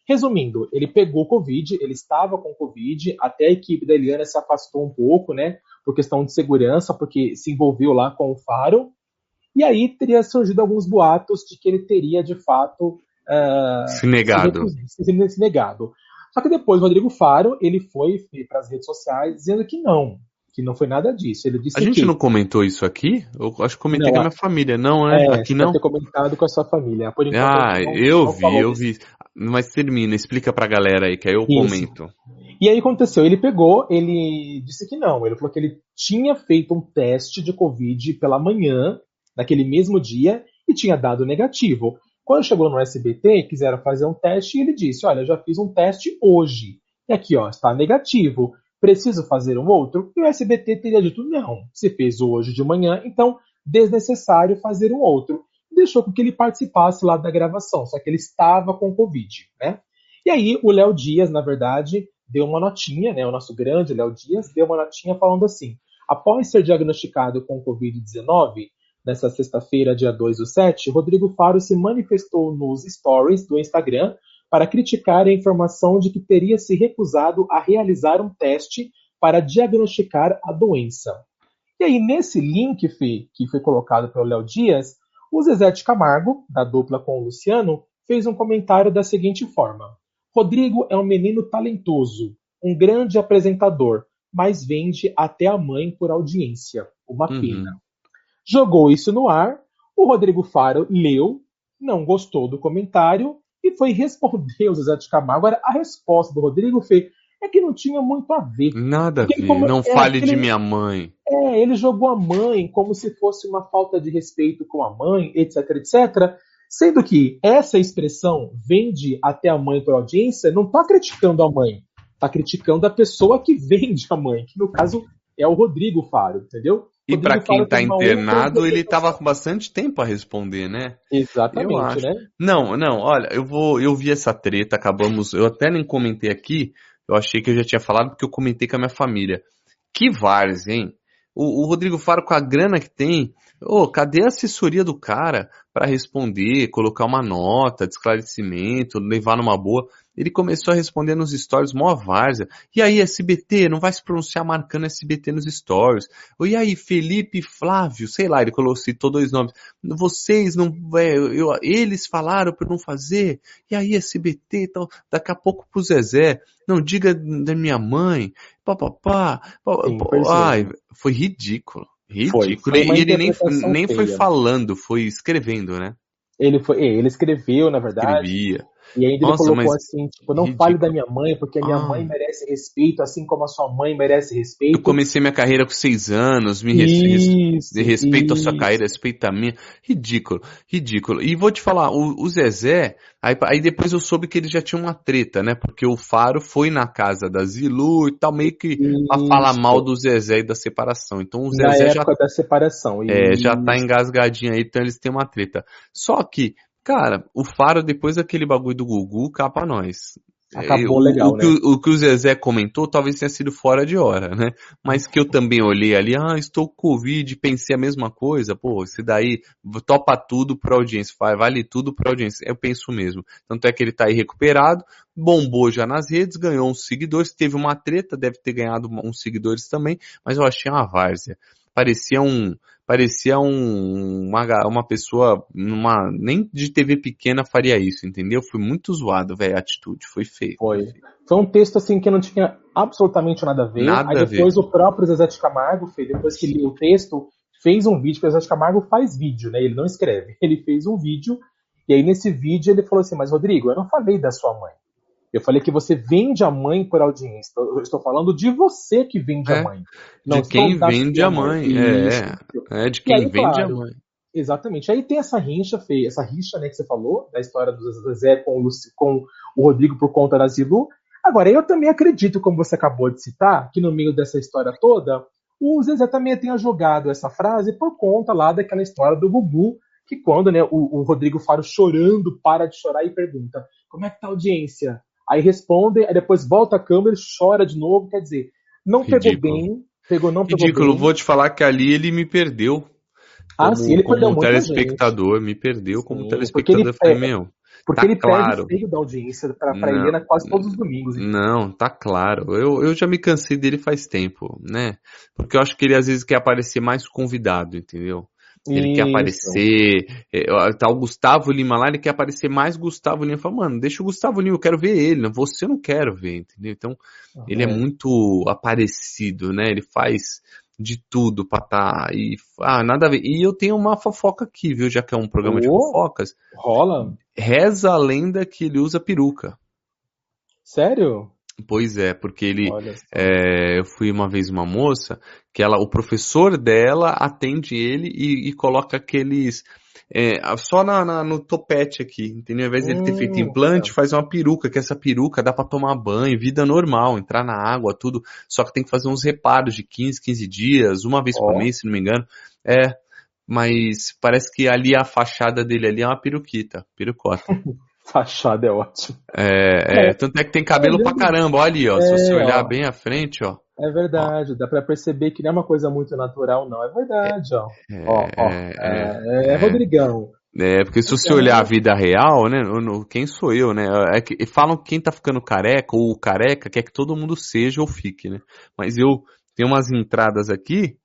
Resumindo, ele pegou Covid, ele estava com Covid, até a equipe da Eliana se afastou um pouco, né, por questão de segurança, porque se envolveu lá com o Faro, e aí teria surgido alguns boatos de que ele teria, de fato, uh, se negado. Se, se, se, negado. Só que depois o Rodrigo Faro ele foi para as redes sociais dizendo que não, que não foi nada disso. Ele disse a gente que... não comentou isso aqui? Eu acho que comentei não, com a minha família, não, é? é aqui não. ter comentado com a sua família. Por enquanto, ah, não, eu não vi, eu vi. Mas termina, explica pra galera aí, que aí eu isso. comento. E aí aconteceu, ele pegou, ele disse que não. Ele falou que ele tinha feito um teste de Covid pela manhã naquele mesmo dia e tinha dado negativo. Quando chegou no SBT, quiseram fazer um teste e ele disse: Olha, já fiz um teste hoje. E aqui, ó, está negativo. Preciso fazer um outro? E o SBT teria dito: Não, se fez hoje de manhã, então desnecessário fazer um outro. Deixou com que ele participasse lá da gravação, só que ele estava com Covid, né? E aí o Léo Dias, na verdade, deu uma notinha, né? O nosso grande Léo Dias deu uma notinha falando assim: após ser diagnosticado com Covid-19, Nessa sexta-feira, dia 2 do 7, Rodrigo Faro se manifestou nos stories do Instagram para criticar a informação de que teria se recusado a realizar um teste para diagnosticar a doença. E aí, nesse link Fê, que foi colocado pelo Léo Dias, o Zezé de Camargo, da dupla com o Luciano, fez um comentário da seguinte forma: Rodrigo é um menino talentoso, um grande apresentador, mas vende até a mãe por audiência. Uma uhum. Jogou isso no ar, o Rodrigo Faro leu, não gostou do comentário e foi responder ao Zezé de Camargo. Agora, a resposta do Rodrigo foi é que não tinha muito a ver. Nada a ver, como, não é, fale de minha mãe. É, ele jogou a mãe como se fosse uma falta de respeito com a mãe, etc, etc. Sendo que essa expressão vende até a mãe por audiência, não está criticando a mãe, está criticando a pessoa que vende a mãe, que no caso é o Rodrigo Faro, entendeu? E para quem está internado, ele estava com bastante tempo a responder, né? Exatamente, né? Não, não, olha, eu vou, eu vi essa treta, acabamos, eu até nem comentei aqui, eu achei que eu já tinha falado porque eu comentei com a minha família. Que vars, hein? O, o Rodrigo Faro com a grana que tem, ô, oh, cadê a assessoria do cara para responder, colocar uma nota de esclarecimento, levar numa boa? Ele começou a responder nos stories mó várzea. E aí, SBT, não vai se pronunciar marcando SBT nos stories. E aí, Felipe Flávio, sei lá, ele colocou, citou dois nomes. Vocês não, é, eu, eles falaram para não fazer. E aí, SBT, então, daqui a pouco pro Zezé. Não diga da minha mãe. Papapá. Ai, foi ridículo. Ridículo. Foi, foi e ele nem, nem foi falando, foi escrevendo, né? Ele foi, ele escreveu, na verdade. Escrevia. E ainda Nossa, ele colocou assim, tipo, não ridículo. fale da minha mãe, porque a minha ah. mãe merece respeito, assim como a sua mãe merece respeito. Eu comecei minha carreira com seis anos, me isso, res... respeito isso. a sua carreira, respeito a minha. Ridículo, ridículo. E vou te falar, o, o Zezé, aí, aí, depois eu soube que ele já tinha uma treta, né? Porque o Faro foi na casa da Zilu e tal, meio que isso. a falar mal do Zezé e da separação. Então o Zezé na já. da separação. É, já tá engasgadinho aí, então eles têm uma treta. Só que Cara, o Faro, depois daquele bagulho do Gugu, capa nós. Acabou legal, o, né? Que, o que o Zezé comentou talvez tenha sido fora de hora, né? Mas que eu também olhei ali, ah, estou com Covid, pensei a mesma coisa, pô, se daí topa tudo pra audiência, vale tudo pra audiência. Eu penso mesmo. Tanto é que ele tá aí recuperado, bombou já nas redes, ganhou uns seguidores, teve uma treta, deve ter ganhado uns seguidores também, mas eu achei uma várzea. Parecia um, parecia um, uma, uma pessoa, numa, nem de TV pequena faria isso, entendeu? Foi muito zoado, velho, a atitude, foi feio. Foi. Foi um texto assim que não tinha absolutamente nada a ver. Nada Aí depois o próprio Zezé de Camargo, fez, depois que ele o texto, fez um vídeo, porque o Zezé de Camargo faz vídeo, né? Ele não escreve. Ele fez um vídeo, e aí nesse vídeo ele falou assim, mas Rodrigo, eu não falei da sua mãe. Eu falei que você vende a mãe por audiência. Eu estou falando de você que vende é, a mãe. Não de quem vende a mãe. É, é, de quem aí, vende claro, a mãe. Exatamente. Aí tem essa rincha feia, essa rixa né, que você falou, da história do Zezé com o, com o Rodrigo por conta da Zilu. Agora, eu também acredito, como você acabou de citar, que no meio dessa história toda, o Zezé também tenha jogado essa frase por conta lá daquela história do Gugu, que quando né, o, o Rodrigo Faro chorando para de chorar e pergunta como é que tá a audiência? Aí responde, aí depois volta a câmera, chora de novo. Quer dizer, não Ridículo. pegou bem, pegou não pegou Ridículo, bem. vou te falar que ali ele me perdeu. Ah, como, sim, ele perdeu como telespectador, gente. me perdeu como sim, telespectador. Porque ele, meu, porque tá ele claro. perde o da audiência pra, pra não, Helena quase todos os domingos. Não, tá claro. Eu, eu já me cansei dele faz tempo, né? Porque eu acho que ele às vezes quer aparecer mais convidado, entendeu? Ele Isso. quer aparecer. É, tá o Gustavo Lima lá, ele quer aparecer mais Gustavo Lima. Fala, mano, deixa o Gustavo Lima, eu quero ver ele. Você eu não quero ver, entendeu? Então, uhum. ele é muito aparecido, né? Ele faz de tudo pra tá. E, ah, nada a ver. E eu tenho uma fofoca aqui, viu? Já que é um programa oh, de fofocas. Rola? Reza a lenda que ele usa peruca. Sério? Pois é, porque ele, é, eu fui uma vez uma moça que ela, o professor dela atende ele e, e coloca aqueles é, só na, na, no topete aqui, entendeu? Ao invés de ele ter feito hum, implante, faz uma peruca, que essa peruca dá para tomar banho, vida normal, entrar na água, tudo. Só que tem que fazer uns reparos de 15, 15 dias, uma vez oh. por mês, se não me engano. É, mas parece que ali a fachada dele ali é uma peruquita, perucota. Fachada é ótimo. É, é, é, tanto é que tem cabelo é, pra caramba, olha ali, ó. É, se você olhar ó, bem à frente, ó. É verdade, ó. dá pra perceber que não é uma coisa muito natural, não. É verdade, ó. É, ó, ó é, é, Rodrigão. É, porque se você olhar a vida real, né, quem sou eu, né, é que falam que quem tá ficando careca ou careca quer que todo mundo seja ou fique, né, mas eu tenho umas entradas aqui,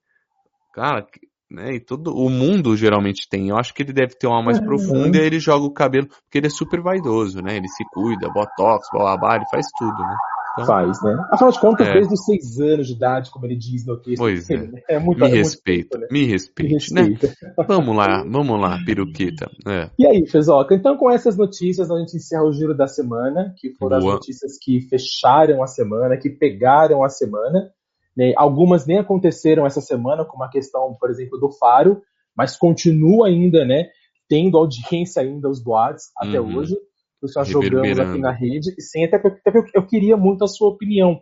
cara, né? E todo o mundo geralmente tem. Eu acho que ele deve ter uma mais é, profunda e aí ele joga o cabelo, porque ele é super vaidoso, né? Ele se cuida, botox, blá, ele faz tudo, né? Então, Faz, né? Afinal de contas, é. desde os seis anos de idade, como ele diz no texto. Pois é. É muito, me, é respeita, muito, né? me respeite, me respeita, né? vamos lá, vamos lá, peruquita. É. E aí, Fezoca, então com essas notícias a gente encerra o giro da semana, que foram Boa. as notícias que fecharam a semana, que pegaram a semana. Né? Algumas nem aconteceram essa semana, como a questão, por exemplo, do Faro, mas continua ainda, né? Tendo audiência ainda os boatos até uhum. hoje nós jogamos aqui na rede. Sim, até porque eu queria muito a sua opinião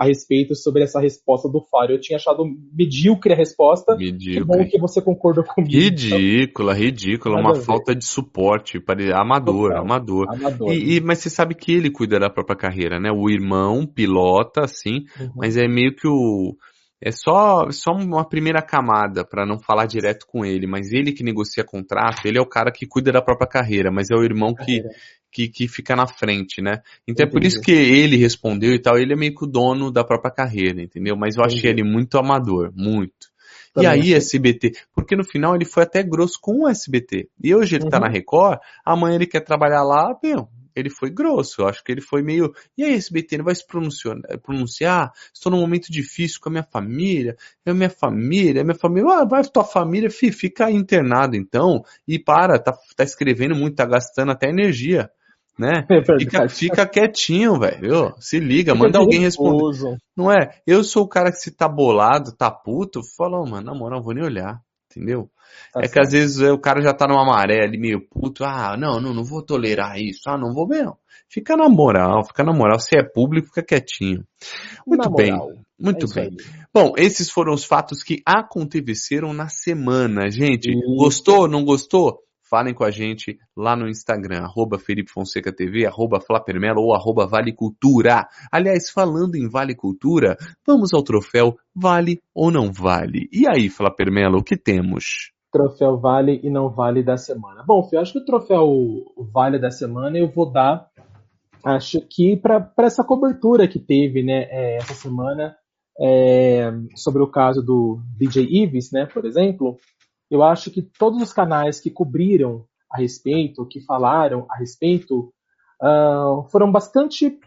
a respeito sobre essa resposta do Faro. Eu tinha achado medíocre a resposta. Medíocre. Que bom que você concordou comigo. Ridícula, então. ridícula. Uma falta de suporte. Amador, Total. amador. amador. E, e, mas você sabe que ele cuida da própria carreira, né? O irmão pilota, assim, uhum. mas é meio que o é só, só uma primeira camada para não falar direto com ele, mas ele que negocia contrato, ele é o cara que cuida da própria carreira, mas é o irmão que, que, que fica na frente, né? Então Entendi. é por isso que ele respondeu e tal, ele é meio que o dono da própria carreira, entendeu? Mas eu achei Entendi. ele muito amador, muito. Também e aí, SBT, porque no final ele foi até grosso com o SBT. E hoje ele tá uhum. tá na Record, amanhã ele quer trabalhar lá, meu, ele foi grosso. Eu acho que ele foi meio. E aí, SBT, não vai se pronunciar? pronunciar? Estou num momento difícil com a minha família. É a minha família, é a minha família. Ah, vai tua família, fi, fica internado então. E para, tá, tá escrevendo muito, tá gastando até energia. Né? É fica, fica quietinho, velho. Se liga, fica manda alguém responder. Não é? Eu sou o cara que se tá bolado, tá puto, fala, oh, mano, na moral, não vou nem olhar. Entendeu? Tá é certo. que às vezes o cara já tá numa maré ali meio puto, ah, não, não, não vou tolerar isso, ah, não vou mesmo. Fica na moral, fica na moral. Se é público, fica quietinho. Muito na bem. Moral. Muito é bem. Bom, esses foram os fatos que aconteceram na semana, gente. Isso. Gostou? Não gostou? Falem com a gente lá no Instagram, arroba Felipe Fonseca TV, arroba Flapermelo ou arroba Vale Cultura. Aliás, falando em Vale Cultura, vamos ao troféu Vale ou Não Vale. E aí, Flapermelo, o que temos? Troféu Vale e Não Vale da semana. Bom, eu acho que o troféu Vale da semana eu vou dar, acho que para essa cobertura que teve né, é, essa semana é, sobre o caso do DJ Ives, né, por exemplo, eu acho que todos os canais que cobriram a respeito, que falaram a respeito, uh, foram bastante,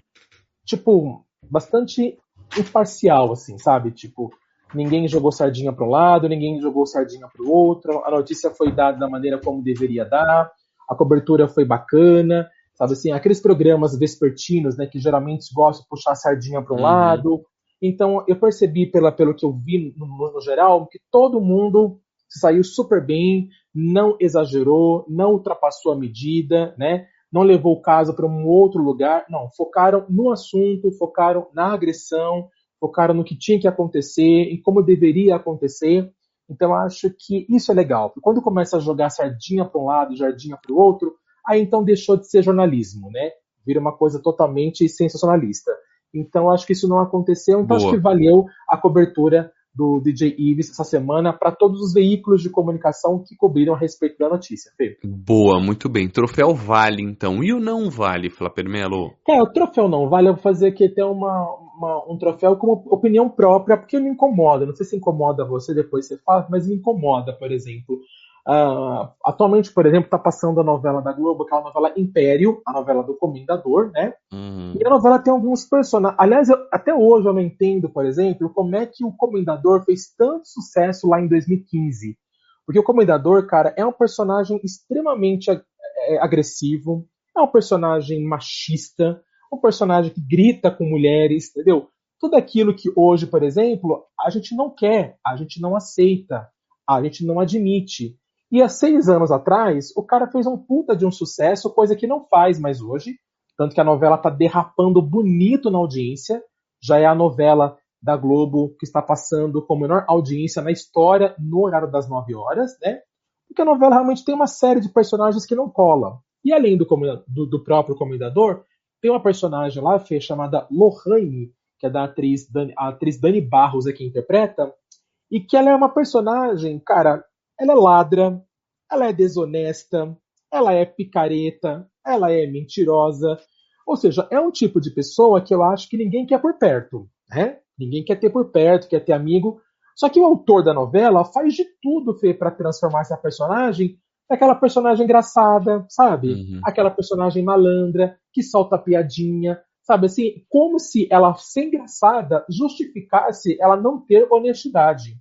tipo, bastante imparcial, assim, sabe? Tipo, ninguém jogou sardinha para um lado, ninguém jogou sardinha para o outro, a notícia foi dada da maneira como deveria dar, a cobertura foi bacana, sabe assim, aqueles programas vespertinos, né, que geralmente gostam de puxar a sardinha para um uhum. lado. Então, eu percebi pela, pelo que eu vi no, no, no geral que todo mundo saiu super bem, não exagerou, não ultrapassou a medida, né? Não levou o caso para um outro lugar, não, focaram no assunto, focaram na agressão, focaram no que tinha que acontecer, em como deveria acontecer. Então acho que isso é legal. Porque quando começa a jogar sardinha para um lado, jardinha para o outro, aí então deixou de ser jornalismo, né? Vira uma coisa totalmente sensacionalista. Então acho que isso não aconteceu, então Boa. acho que valeu a cobertura do DJ Ives essa semana para todos os veículos de comunicação que cobriram a respeito da notícia, Fê. Boa, muito bem. Troféu vale, então. E o não vale, Flapper Melo? É, o troféu não vale, eu vou fazer aqui até uma, uma, um troféu com opinião própria, porque me incomoda. Não sei se incomoda você, depois você fala, mas me incomoda, por exemplo. Uh, atualmente, por exemplo, está passando a novela da Globo, aquela novela Império, a novela do Comendador, né? Uhum. E a novela tem alguns personagens. Aliás, eu, até hoje eu não entendo, por exemplo, como é que o Comendador fez tanto sucesso lá em 2015. Porque o Comendador, cara, é um personagem extremamente é, agressivo, é um personagem machista, um personagem que grita com mulheres, entendeu? Tudo aquilo que hoje, por exemplo, a gente não quer, a gente não aceita, a gente não admite. E há seis anos atrás, o cara fez um puta de um sucesso, coisa que não faz mais hoje. Tanto que a novela tá derrapando bonito na audiência. Já é a novela da Globo que está passando com menor audiência na história no horário das nove horas, né? Porque a novela realmente tem uma série de personagens que não colam. E além do, do, do próprio comendador, tem uma personagem lá, Fê, chamada Lohane, que é da atriz Dani, a atriz Dani Barros, aqui interpreta, e que ela é uma personagem, cara, ela é ladra, ela é desonesta, ela é picareta, ela é mentirosa. Ou seja, é um tipo de pessoa que eu acho que ninguém quer por perto, né? Ninguém quer ter por perto, quer ter amigo. Só que o autor da novela faz de tudo, para transformar essa personagem naquela personagem engraçada, sabe? Uhum. Aquela personagem malandra, que solta piadinha, sabe? Assim, como se ela ser engraçada justificasse ela não ter honestidade.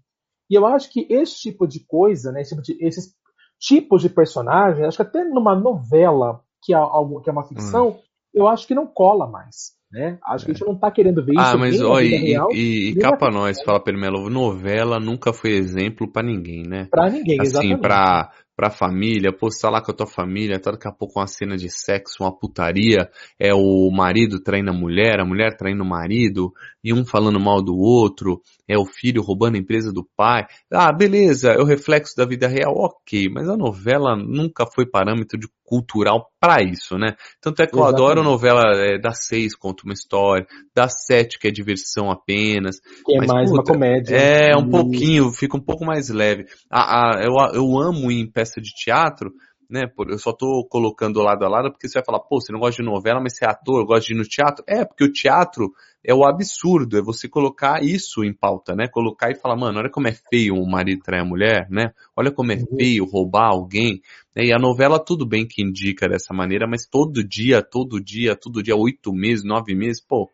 E eu acho que esse tipo de coisa, né, esse tipo de, esses tipos de personagem, acho que até numa novela que é, algo, que é uma ficção, uhum. eu acho que não cola mais. Né? Acho que a gente não tá querendo ver ah, isso. Ah, mas ó, e, real, e, e capa nós, fala Permelo, novela nunca foi exemplo para ninguém, né? Para ninguém, assim, exatamente. Pra, pra família, tá lá com a tua família, tá daqui a pouco uma cena de sexo, uma putaria, é o marido traindo a mulher, a mulher traindo o marido, e um falando mal do outro, é o filho roubando a empresa do pai. Ah, beleza, é o reflexo da vida real, ok, mas a novela nunca foi parâmetro de cultural para isso, né? Tanto é que eu Exatamente. adoro novela é, da seis, conta uma história, da sete, que é diversão apenas. Que é mas, mais puta, uma comédia. É, um pouquinho, fica um pouco mais leve. Ah, ah, eu, eu amo em peça de teatro, né? Eu só tô colocando lado a lado porque você vai falar, pô, você não gosta de novela, mas você é ator, gosta de ir no teatro? É, porque o teatro é o absurdo, é você colocar isso em pauta, né? Colocar e falar, mano, olha como é feio um marido trair a mulher, né? Olha como é uhum. feio roubar alguém. E a novela tudo bem que indica dessa maneira, mas todo dia, todo dia, todo dia, oito meses, nove meses, pô,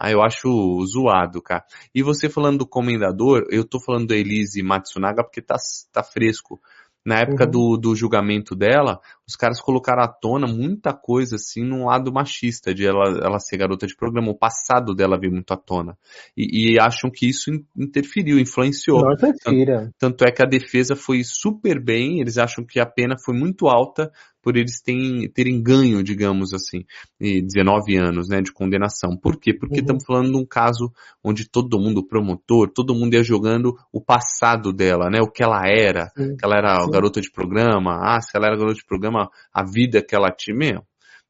ah, eu acho zoado, cara. E você falando do Comendador, eu tô falando do Elise Matsunaga porque tá, tá fresco. Na época uhum. do, do julgamento dela, os caras colocaram à tona muita coisa assim num lado machista de ela, ela ser garota de programa. O passado dela veio muito à tona. E, e acham que isso interferiu, influenciou. Não tanto, tanto é que a defesa foi super bem, eles acham que a pena foi muito alta por eles terem, terem ganho, digamos assim, 19 anos né, de condenação. Por quê? Porque uhum. estamos falando de um caso onde todo mundo, o promotor, todo mundo ia jogando o passado dela, né? O que ela era. Sim. Que ela era Sim. garota de programa. Ah, se ela era garota de programa, a vida que ela tinha.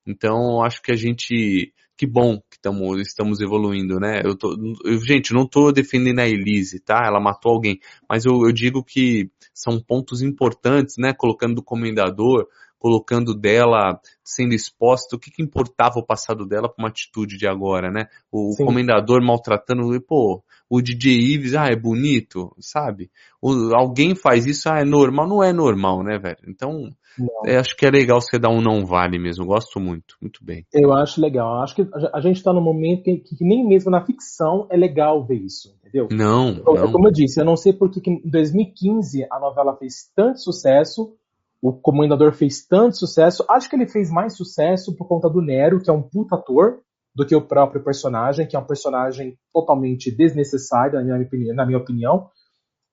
Então, acho que a gente que bom que tamo, estamos evoluindo, né? Eu tô, eu, gente, não estou defendendo a Elise, tá? Ela matou alguém, mas eu, eu, digo que são pontos importantes, né? Colocando do comendador, colocando dela sendo exposta, o que, que importava o passado dela para uma atitude de agora, né? O, comendador maltratando, pô, o DJ Ives, ah, é bonito, sabe? O, alguém faz isso, ah, é normal, não é normal, né, velho? Então, é, acho que é legal você dar um não vale mesmo, gosto muito, muito bem. Eu acho legal, acho que a gente está num momento que, que, nem mesmo na ficção é legal ver isso, entendeu? Não, então, não. Como eu disse, eu não sei porque que em 2015 a novela fez tanto sucesso, o Comendador fez tanto sucesso. Acho que ele fez mais sucesso por conta do Nero, que é um puta ator, do que o próprio personagem, que é um personagem totalmente desnecessário, na minha opinião. Na minha opinião.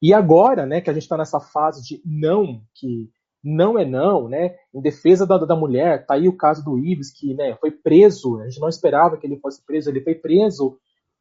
E agora, né, que a gente está nessa fase de não, que não é não, né, em defesa da, da mulher, tá aí o caso do Ives, que né, foi preso, a gente não esperava que ele fosse preso, ele foi preso.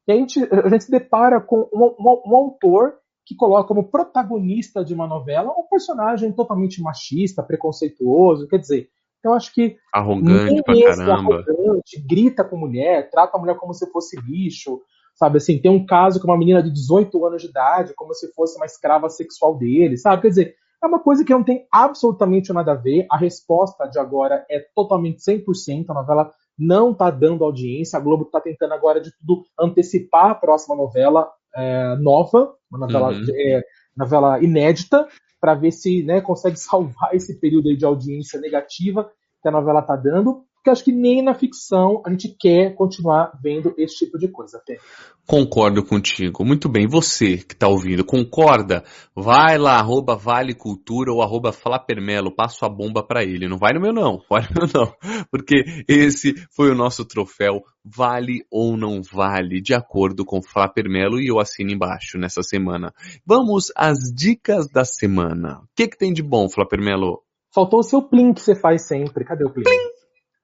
E a gente, a gente se depara com um, um, um autor que coloca como protagonista de uma novela um personagem totalmente machista, preconceituoso, quer dizer, eu acho que arrogante pra caramba, arrogante, grita com mulher, trata a mulher como se fosse lixo, sabe assim, tem um caso com uma menina de 18 anos de idade, como se fosse uma escrava sexual dele, sabe? Quer dizer, é uma coisa que não tem absolutamente nada a ver. A resposta de agora é totalmente 100%. A novela não está dando audiência. A Globo está tentando agora de tudo antecipar a próxima novela é, nova, uma novela, uhum. é, novela inédita, para ver se né, consegue salvar esse período de audiência negativa que a novela está dando porque acho que nem na ficção a gente quer continuar vendo esse tipo de coisa. Até. Concordo contigo. Muito bem. Você que está ouvindo, concorda? Vai lá, arroba Vale Cultura ou arroba Flapermelo, passo a bomba para ele. Não vai no meu não, vai no meu não. Porque esse foi o nosso troféu Vale ou não vale, de acordo com Flapermelo e eu assino embaixo nessa semana. Vamos às dicas da semana. O que, que tem de bom, Flapermelo? Faltou o seu plim que você faz sempre. Cadê o plim? plim.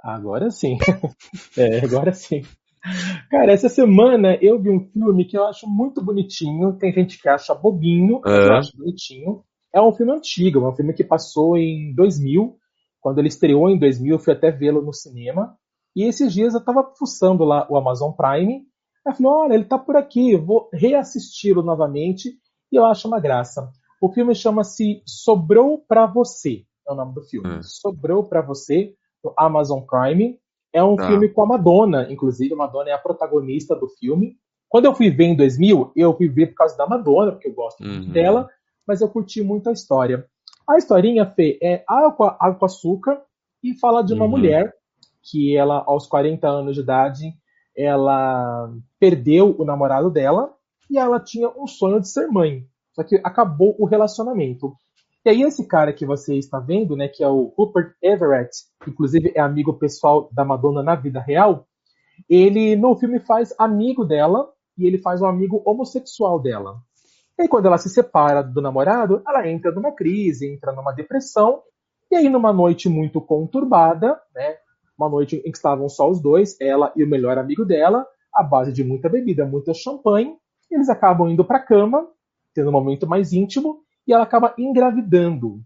Agora sim. é, agora sim. Cara, essa semana eu vi um filme que eu acho muito bonitinho. Tem gente que acha bobinho, mas eu acho bonitinho. É um filme antigo, é um filme que passou em 2000. Quando ele estreou em 2000, eu fui até vê-lo no cinema. E esses dias eu tava fuçando lá o Amazon Prime. Aí eu falei, olha, ele tá por aqui, eu vou reassisti-lo novamente. E eu acho uma graça. O filme chama-se Sobrou para Você. É o nome do filme. Hum. Sobrou para Você no Amazon Prime. É um tá. filme com a Madonna, inclusive. A Madonna é a protagonista do filme. Quando eu fui ver em 2000, eu fui ver por causa da Madonna, porque eu gosto uhum. muito dela, mas eu curti muito a história. A historinha, Fê, é água, água com açúcar e fala de uma uhum. mulher que ela, aos 40 anos de idade, ela perdeu o namorado dela e ela tinha um sonho de ser mãe. Só que acabou o relacionamento. E aí esse cara que você está vendo, né, que é o Rupert Everett, que inclusive é amigo pessoal da Madonna na vida real, ele no filme faz amigo dela e ele faz um amigo homossexual dela. E aí, quando ela se separa do namorado, ela entra numa crise, entra numa depressão, e aí numa noite muito conturbada, né, uma noite em que estavam só os dois, ela e o melhor amigo dela, à base de muita bebida, muita champanhe, eles acabam indo para a cama, tendo um momento mais íntimo, e ela acaba engravidando.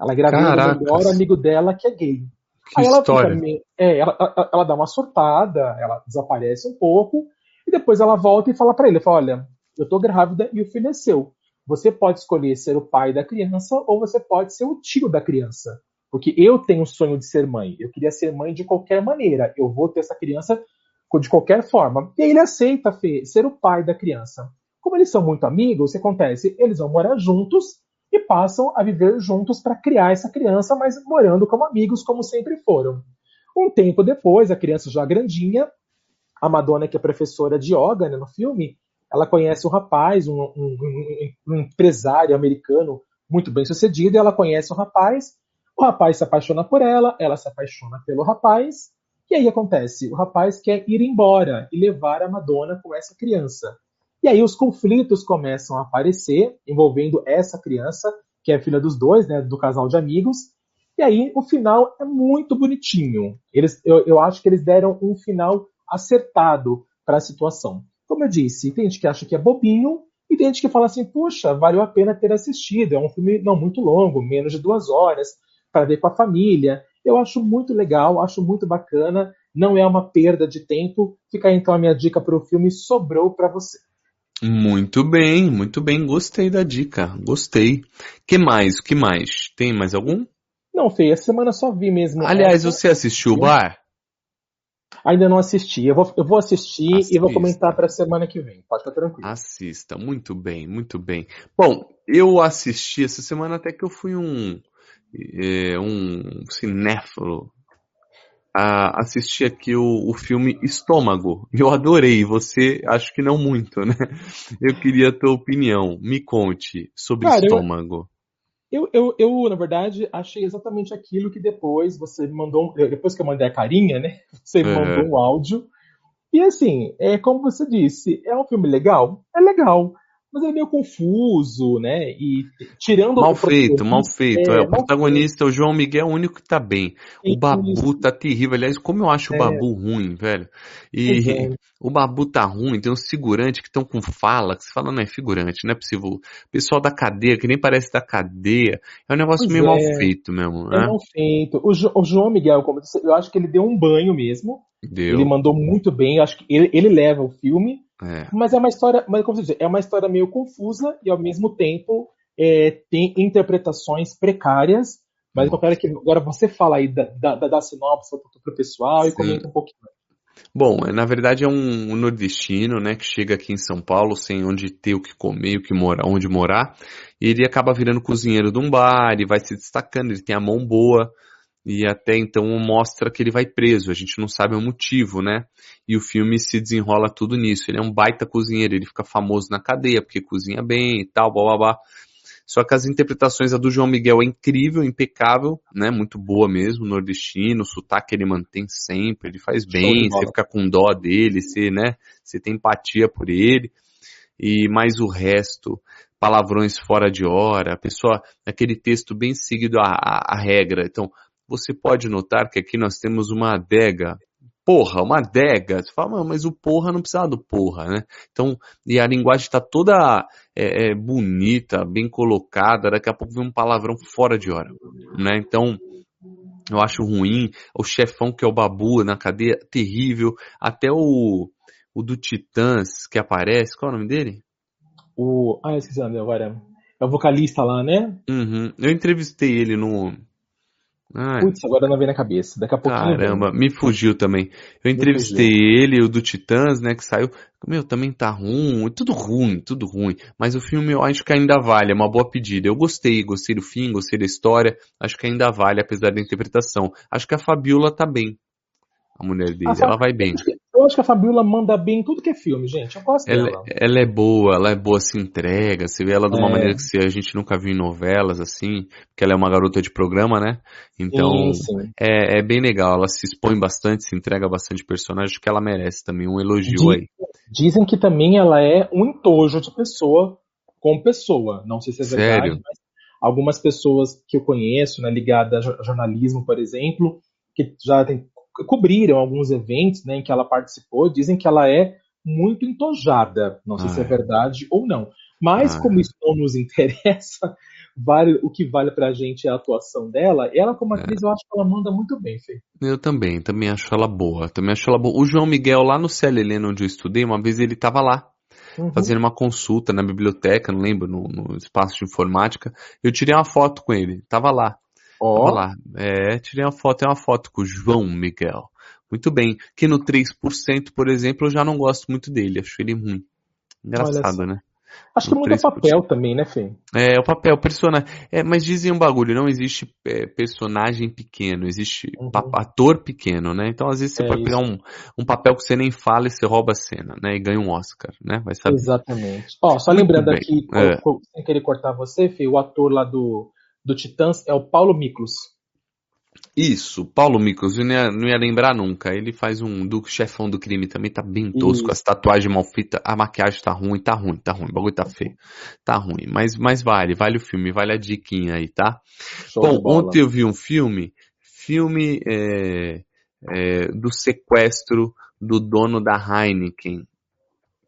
Ela engravida do melhor amigo dela, que é gay. Que Aí ela, história. Fica, é, ela, ela, ela, dá uma surtada, ela desaparece um pouco, e depois ela volta e fala para ele, fala, olha, eu tô grávida e o filho é seu. Você pode escolher ser o pai da criança ou você pode ser o tio da criança. Porque eu tenho o sonho de ser mãe. Eu queria ser mãe de qualquer maneira. Eu vou ter essa criança de qualquer forma. E ele aceita, Fê, ser o pai da criança. Como eles são muito amigos, o que acontece? Eles vão morar juntos e passam a viver juntos para criar essa criança, mas morando como amigos, como sempre foram. Um tempo depois, a criança já grandinha, a Madonna, que é professora de yoga né, no filme, ela conhece um rapaz, um, um, um, um empresário americano muito bem sucedido, e ela conhece o rapaz, o rapaz se apaixona por ela, ela se apaixona pelo rapaz, e aí acontece, o rapaz quer ir embora e levar a Madonna com essa criança. E aí os conflitos começam a aparecer envolvendo essa criança, que é filha dos dois, né, do casal de amigos. E aí o final é muito bonitinho. Eles, eu, eu acho que eles deram um final acertado para a situação. Como eu disse, tem gente que acha que é bobinho e tem gente que fala assim, puxa, valeu a pena ter assistido. É um filme não muito longo, menos de duas horas, para ver com a família. Eu acho muito legal, acho muito bacana, não é uma perda de tempo. Fica aí, então a minha dica para o filme Sobrou para você. Muito bem, muito bem, gostei da dica, gostei. Que mais? Que mais? Tem mais algum? Não, Fê, essa semana só vi mesmo. Aliás, essa. você assistiu o bar? Ainda não assisti. Eu vou, eu vou assistir Assista. e vou comentar para a semana que vem. Pode ficar tranquilo. Assista, muito bem, muito bem. Bom, eu assisti essa semana até que eu fui um é, um cinéfilo a assistir aqui o, o filme Estômago. Eu adorei, você acho que não muito, né? Eu queria a tua opinião. Me conte sobre Cara, Estômago. Eu, eu, eu, na verdade, achei exatamente aquilo que depois você mandou. Depois que eu mandei a carinha, né? Você me mandou um áudio. E assim, é como você disse, é um filme legal? É legal mas é meio confuso, né? E tirando mal feito, mal feito. É, é, o protagonista, feito. o João Miguel, é o único que tá bem. O Babu isso. tá terrível. Aliás, como eu acho é. o Babu ruim, velho. E é. o Babu tá ruim. Tem uns figurantes que estão com fala, que você fala, não é figurante, não é possível. O pessoal da cadeia, que nem parece da cadeia. É um negócio pois meio mal é. feito mesmo, né? É mal feito. O, jo o João Miguel, como eu, disse, eu acho que ele deu um banho mesmo. Deu. Ele mandou muito bem. Eu acho que ele, ele leva o filme. É. Mas é uma história, mas como você diz, é uma história meio confusa e ao mesmo tempo é, tem interpretações precárias. Mas eu quero que agora você fala aí da, da, da sinopse para o pessoal Sim. e comenta um pouquinho. Bom, é, na verdade é um, nordestino, né, que chega aqui em São Paulo sem onde ter o que comer, o que morar, onde morar, e ele acaba virando cozinheiro de um bar, e vai se destacando, ele tem a mão boa, e até então mostra que ele vai preso, a gente não sabe o motivo, né? E o filme se desenrola tudo nisso. Ele é um baita cozinheiro, ele fica famoso na cadeia porque cozinha bem e tal, blá blá blá. Só que as interpretações, a do João Miguel é incrível, impecável, né? Muito boa mesmo, nordestino, o sotaque ele mantém sempre, ele faz bem, você fica com dó dele, você, né? Você tem empatia por ele. E mais o resto, palavrões fora de hora, a pessoa, aquele texto bem seguido à, à, à regra. Então, você pode notar que aqui nós temos uma adega. Porra, uma adega. Você fala, mas o porra não precisa do porra, né? Então, e a linguagem está toda é, é, bonita, bem colocada. Daqui a pouco vem um palavrão fora de hora, né? Então, eu acho ruim. O chefão que é o Babu na cadeia, terrível. Até o, o do Titãs que aparece, qual é o nome dele? O. Ah, esqueci agora. É o vocalista lá, né? Uhum. Eu entrevistei ele no, Putz, agora não vem na cabeça. Daqui a pouquinho. Caramba, me fugiu também. Eu entrevistei ele, o do Titãs, né, que saiu. Meu, também tá ruim, tudo ruim, tudo ruim. Mas o filme eu acho que ainda vale, é uma boa pedida. Eu gostei, gostei do fim, gostei da história. Acho que ainda vale, apesar da interpretação. Acho que a Fabiola tá bem. A mulher dele, ela vai bem. Eu acho que a Fabiola manda bem em tudo que é filme, gente. Eu gosto ela, dela. Ela é boa, ela é boa, se entrega. Você vê ela de uma é. maneira que a gente nunca viu em novelas, assim, porque ela é uma garota de programa, né? Então, sim, sim. É, é, bem legal. Ela se expõe bastante, se entrega bastante personagem, que ela merece também. Um elogio aí. Dizem que também ela é um entojo de pessoa com pessoa. Não sei se é verdade, Sério? mas algumas pessoas que eu conheço, né, ligadas a jornalismo, por exemplo, que já tem cobriram alguns eventos né, em que ela participou, dizem que ela é muito entojada. Não sei se é verdade ou não. Mas, como isso não nos interessa, vale, o que vale pra gente é a atuação dela. Ela, como é. atriz, é. eu acho que ela manda muito bem, Fê. Eu também, também acho ela boa. Também acho ela boa. O João Miguel, lá no Célia Helena, onde eu estudei, uma vez ele estava lá. Uhum. Fazendo uma consulta na biblioteca, não lembro, no, no espaço de informática. Eu tirei uma foto com ele, tava lá. Ó. Olha lá. É, tirei uma foto, é uma foto com o João Miguel. Muito bem. Que no 3%, por exemplo, eu já não gosto muito dele. Acho ele ruim. Engraçado, né? Acho que muda o papel também, né, Fê? É, o papel, o personagem. É, mas dizem um bagulho, não existe é, personagem pequeno, existe uhum. ator pequeno, né? Então, às vezes, você é pode isso. pegar um, um papel que você nem fala e você rouba a cena, né? E ganha um Oscar, né? Vai saber. Exatamente. Ó, só Muito lembrando bem. aqui, é. sem querer cortar você, Fê, o ator lá do do Titãs é o Paulo Miklos. Isso, Paulo Miklos, eu não ia, não ia, lembrar nunca. Ele faz um do chefão do crime também, tá bem tosco, Isso. as tatuagens mal feitas, a maquiagem tá ruim, tá ruim, tá ruim, o bagulho tá feio. Tá ruim, mas, mas vale, vale o filme, vale a diquinha aí, tá? Show Bom, ontem eu vi um filme, filme é, é, do sequestro do dono da Heineken.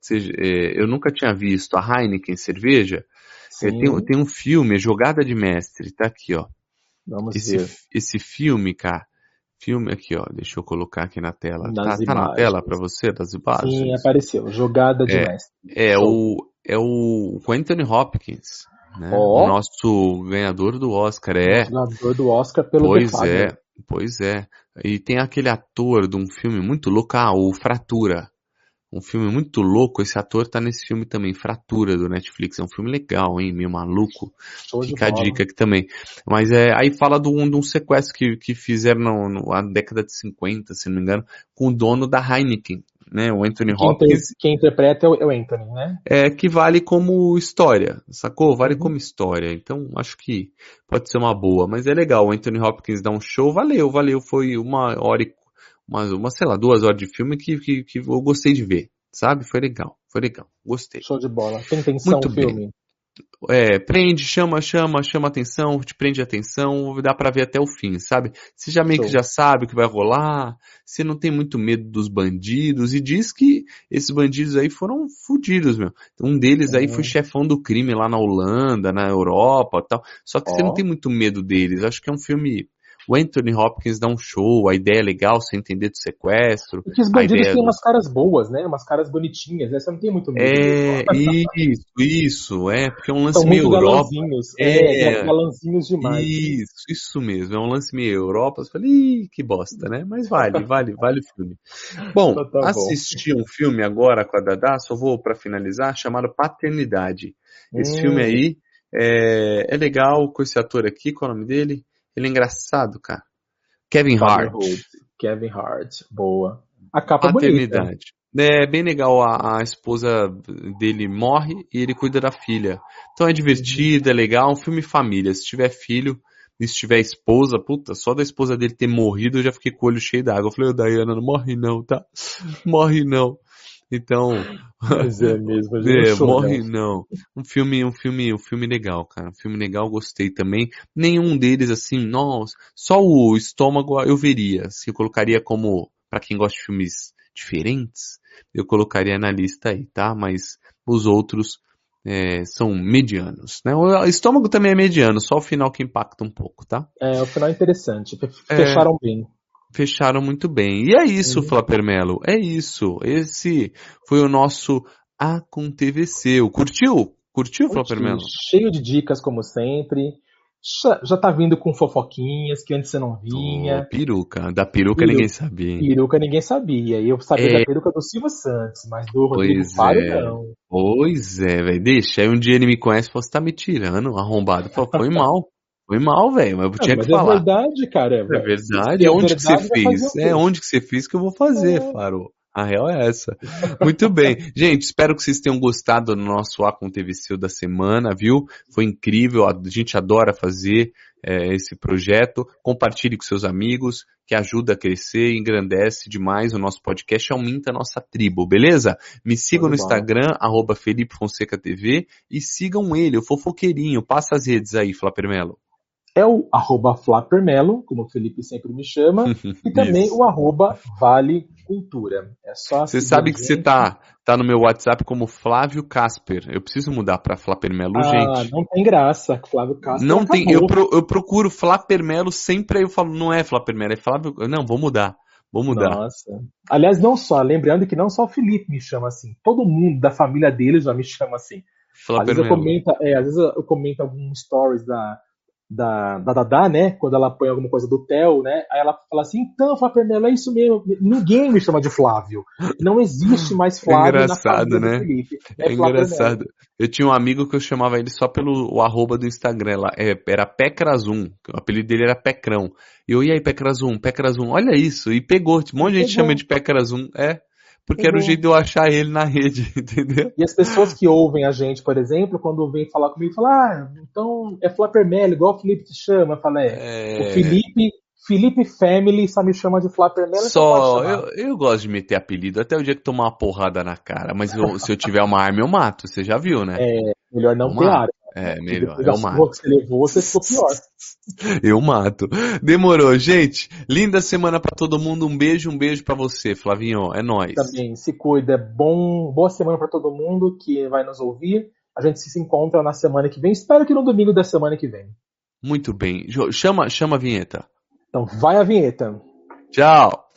Seja, é, eu nunca tinha visto a Heineken cerveja, é, tem, tem, um filme, Jogada de Mestre, tá aqui, ó. Vamos esse, ver. Esse filme, cara, filme aqui, ó, deixa eu colocar aqui na tela. Tá, tá, na tela para você, das imagens? Sim, apareceu, Jogada de é, Mestre. É o, é o Anthony Hopkins, né? Oh. O nosso ganhador do Oscar, é. Ganhador do Oscar pelo Pois é, pois é. E tem aquele ator de um filme muito louco, ah, o Fratura um filme muito louco. Esse ator tá nesse filme também, Fratura, do Netflix. É um filme legal, hein? Meio maluco. Show Fica a dica aqui também. Mas é, aí fala de um, de um sequestro que, que fizeram na década de 50, se não me engano, com o dono da Heineken. Né, o Anthony quem Hopkins. Quem interpreta é o, é o Anthony, né? É, que vale como história, sacou? Vale uhum. como história. Então, acho que pode ser uma boa. Mas é legal, o Anthony Hopkins dá um show, valeu, valeu. Foi uma hora e umas, uma, sei lá, duas horas de filme que, que, que eu gostei de ver, sabe? Foi legal, foi legal, gostei. Show de bola. Tem tensão o filme? Bem. É, prende, chama, chama, chama atenção, te prende atenção, dá para ver até o fim, sabe? Você já meio Show. que já sabe o que vai rolar, você não tem muito medo dos bandidos, e diz que esses bandidos aí foram fodidos, meu. Um deles aí foi chefão do crime lá na Holanda, na Europa tal. Só que oh. você não tem muito medo deles. Acho que é um filme o Anthony Hopkins dá um show, a ideia é legal, você entender do sequestro. Porque os bandidos têm do... umas caras boas, né? Umas caras bonitinhas, né? Você não tem muito medo. É, isso, isso, é, porque é um lance São meio Europa. É, é, galanzinhos demais. Isso, isso mesmo, é um lance meio Europa. Você fala, ih, que bosta, né? Mas vale, vale, vale o filme. Bom, então tá assisti bom. um filme agora com a Dada, só vou para finalizar, chamado Paternidade. Esse hum. filme aí é, é legal com esse ator aqui, qual é o nome dele? Ele é engraçado, cara. Kevin Hart. Kevin Hart, boa. A capa é Paternidade. É bem legal, a, a, esposa dele morre e ele cuida da filha. Então é divertido, é legal, um filme família. Se tiver filho e se tiver esposa, puta, só da esposa dele ter morrido eu já fiquei com o olho cheio d'água. Eu falei, ô Diana, não morre não, tá? Morre não. Então. Mas é mesmo, a gente é, morre não. Um filme, um filme, um filme legal, cara. Um filme legal, gostei também. Nenhum deles assim, nossa, só o estômago eu veria. Se eu colocaria como para quem gosta de filmes diferentes, eu colocaria na lista aí, tá? Mas os outros é, são medianos, né? O estômago também é mediano, só o final que impacta um pouco, tá? É, o final é interessante. É. Fecharam é... bem fecharam muito bem. E é isso, uhum. Flapermelo. É isso. Esse foi o nosso Aconteceu. Curtiu? Curtiu, Flapermelo? Cheio de dicas, como sempre. já, já tá vindo com fofoquinhas que antes você não vinha. Oh, peruca. Da peruca, ninguém sabia. Peruca ninguém sabia. E eu sabia é... da peruca do Silvio Santos, mas do Rodrigo Faro é. não. Pois é, velho. Deixa. Aí um dia ele me conhece e falou: você tá me tirando, arrombado. Falei, foi mal. Foi mal, velho, mas eu tinha não, que falar. É verdade, cara. É verdade. É onde que você fez? É onde que você fez que eu vou fazer, é. Faro. A real é essa. Muito bem. Gente, espero que vocês tenham gostado do nosso A com TVC da semana, viu? Foi incrível, a gente adora fazer é, esse projeto. Compartilhe com seus amigos, que ajuda a crescer, engrandece demais o nosso podcast, aumenta a nossa tribo, beleza? Me sigam Muito no bom. Instagram, arroba Felipe Fonseca TV, e sigam ele, o fofoqueirinho. Passa as redes aí, Flapermelo é o arroba Flapermelo, como o Felipe sempre me chama, e também o arroba Vale Cultura. É só Você sabe que gente. você tá, tá no meu WhatsApp como Flávio Casper. Eu preciso mudar para Flapermelo, ah, gente. Não tem graça, Flávio Casper. Não acabou. tem, eu, pro, eu procuro Flapermelo sempre aí eu falo, não é Flapermelo, é Flávio. Não, vou mudar. Vou mudar. Nossa. Aliás, não só, lembrando que não só o Felipe me chama assim, todo mundo da família dele já me chama assim. Às vezes, eu comento, é, às vezes eu comento alguns stories da, da, da Dada, né? Quando ela põe alguma coisa do Theo, né? Aí ela fala assim, então, Flávio é isso mesmo. Ninguém me chama de Flávio. Não existe mais é Flávio é engraçado, né? É, é engraçado. Eu tinha um amigo que eu chamava ele só pelo o arroba do Instagram lá. É, era Pecrazum. O apelido dele era Pecrão. E eu, e aí, Pecrazum, Pecrazum, olha isso. E pegou. Um monte de gente chama de Pecrazum. É. Porque era o jeito de eu achar ele na rede, entendeu? E as pessoas que ouvem a gente, por exemplo, quando vem falar comigo, falam, ah, então é Flappermello, igual o Felipe te chama. Eu é, é... o Felipe, Felipe Family só me chama de Flappermello. Só, eu, eu gosto de meter apelido até o dia que tomar uma porrada na cara, mas eu, se eu tiver uma arma eu mato, você já viu, né? É, melhor não ter arma. É, melhor. Eu mato. que você levou, você ficou pior. Eu mato. Demorou, gente. Linda semana para todo mundo. Um beijo, um beijo para você, Flavinho. É nós. Também se cuida. Bom, boa semana para todo mundo que vai nos ouvir. A gente se encontra na semana que vem. Espero que no domingo da semana que vem. Muito bem. Chama, chama a vinheta. Então vai a vinheta. Tchau.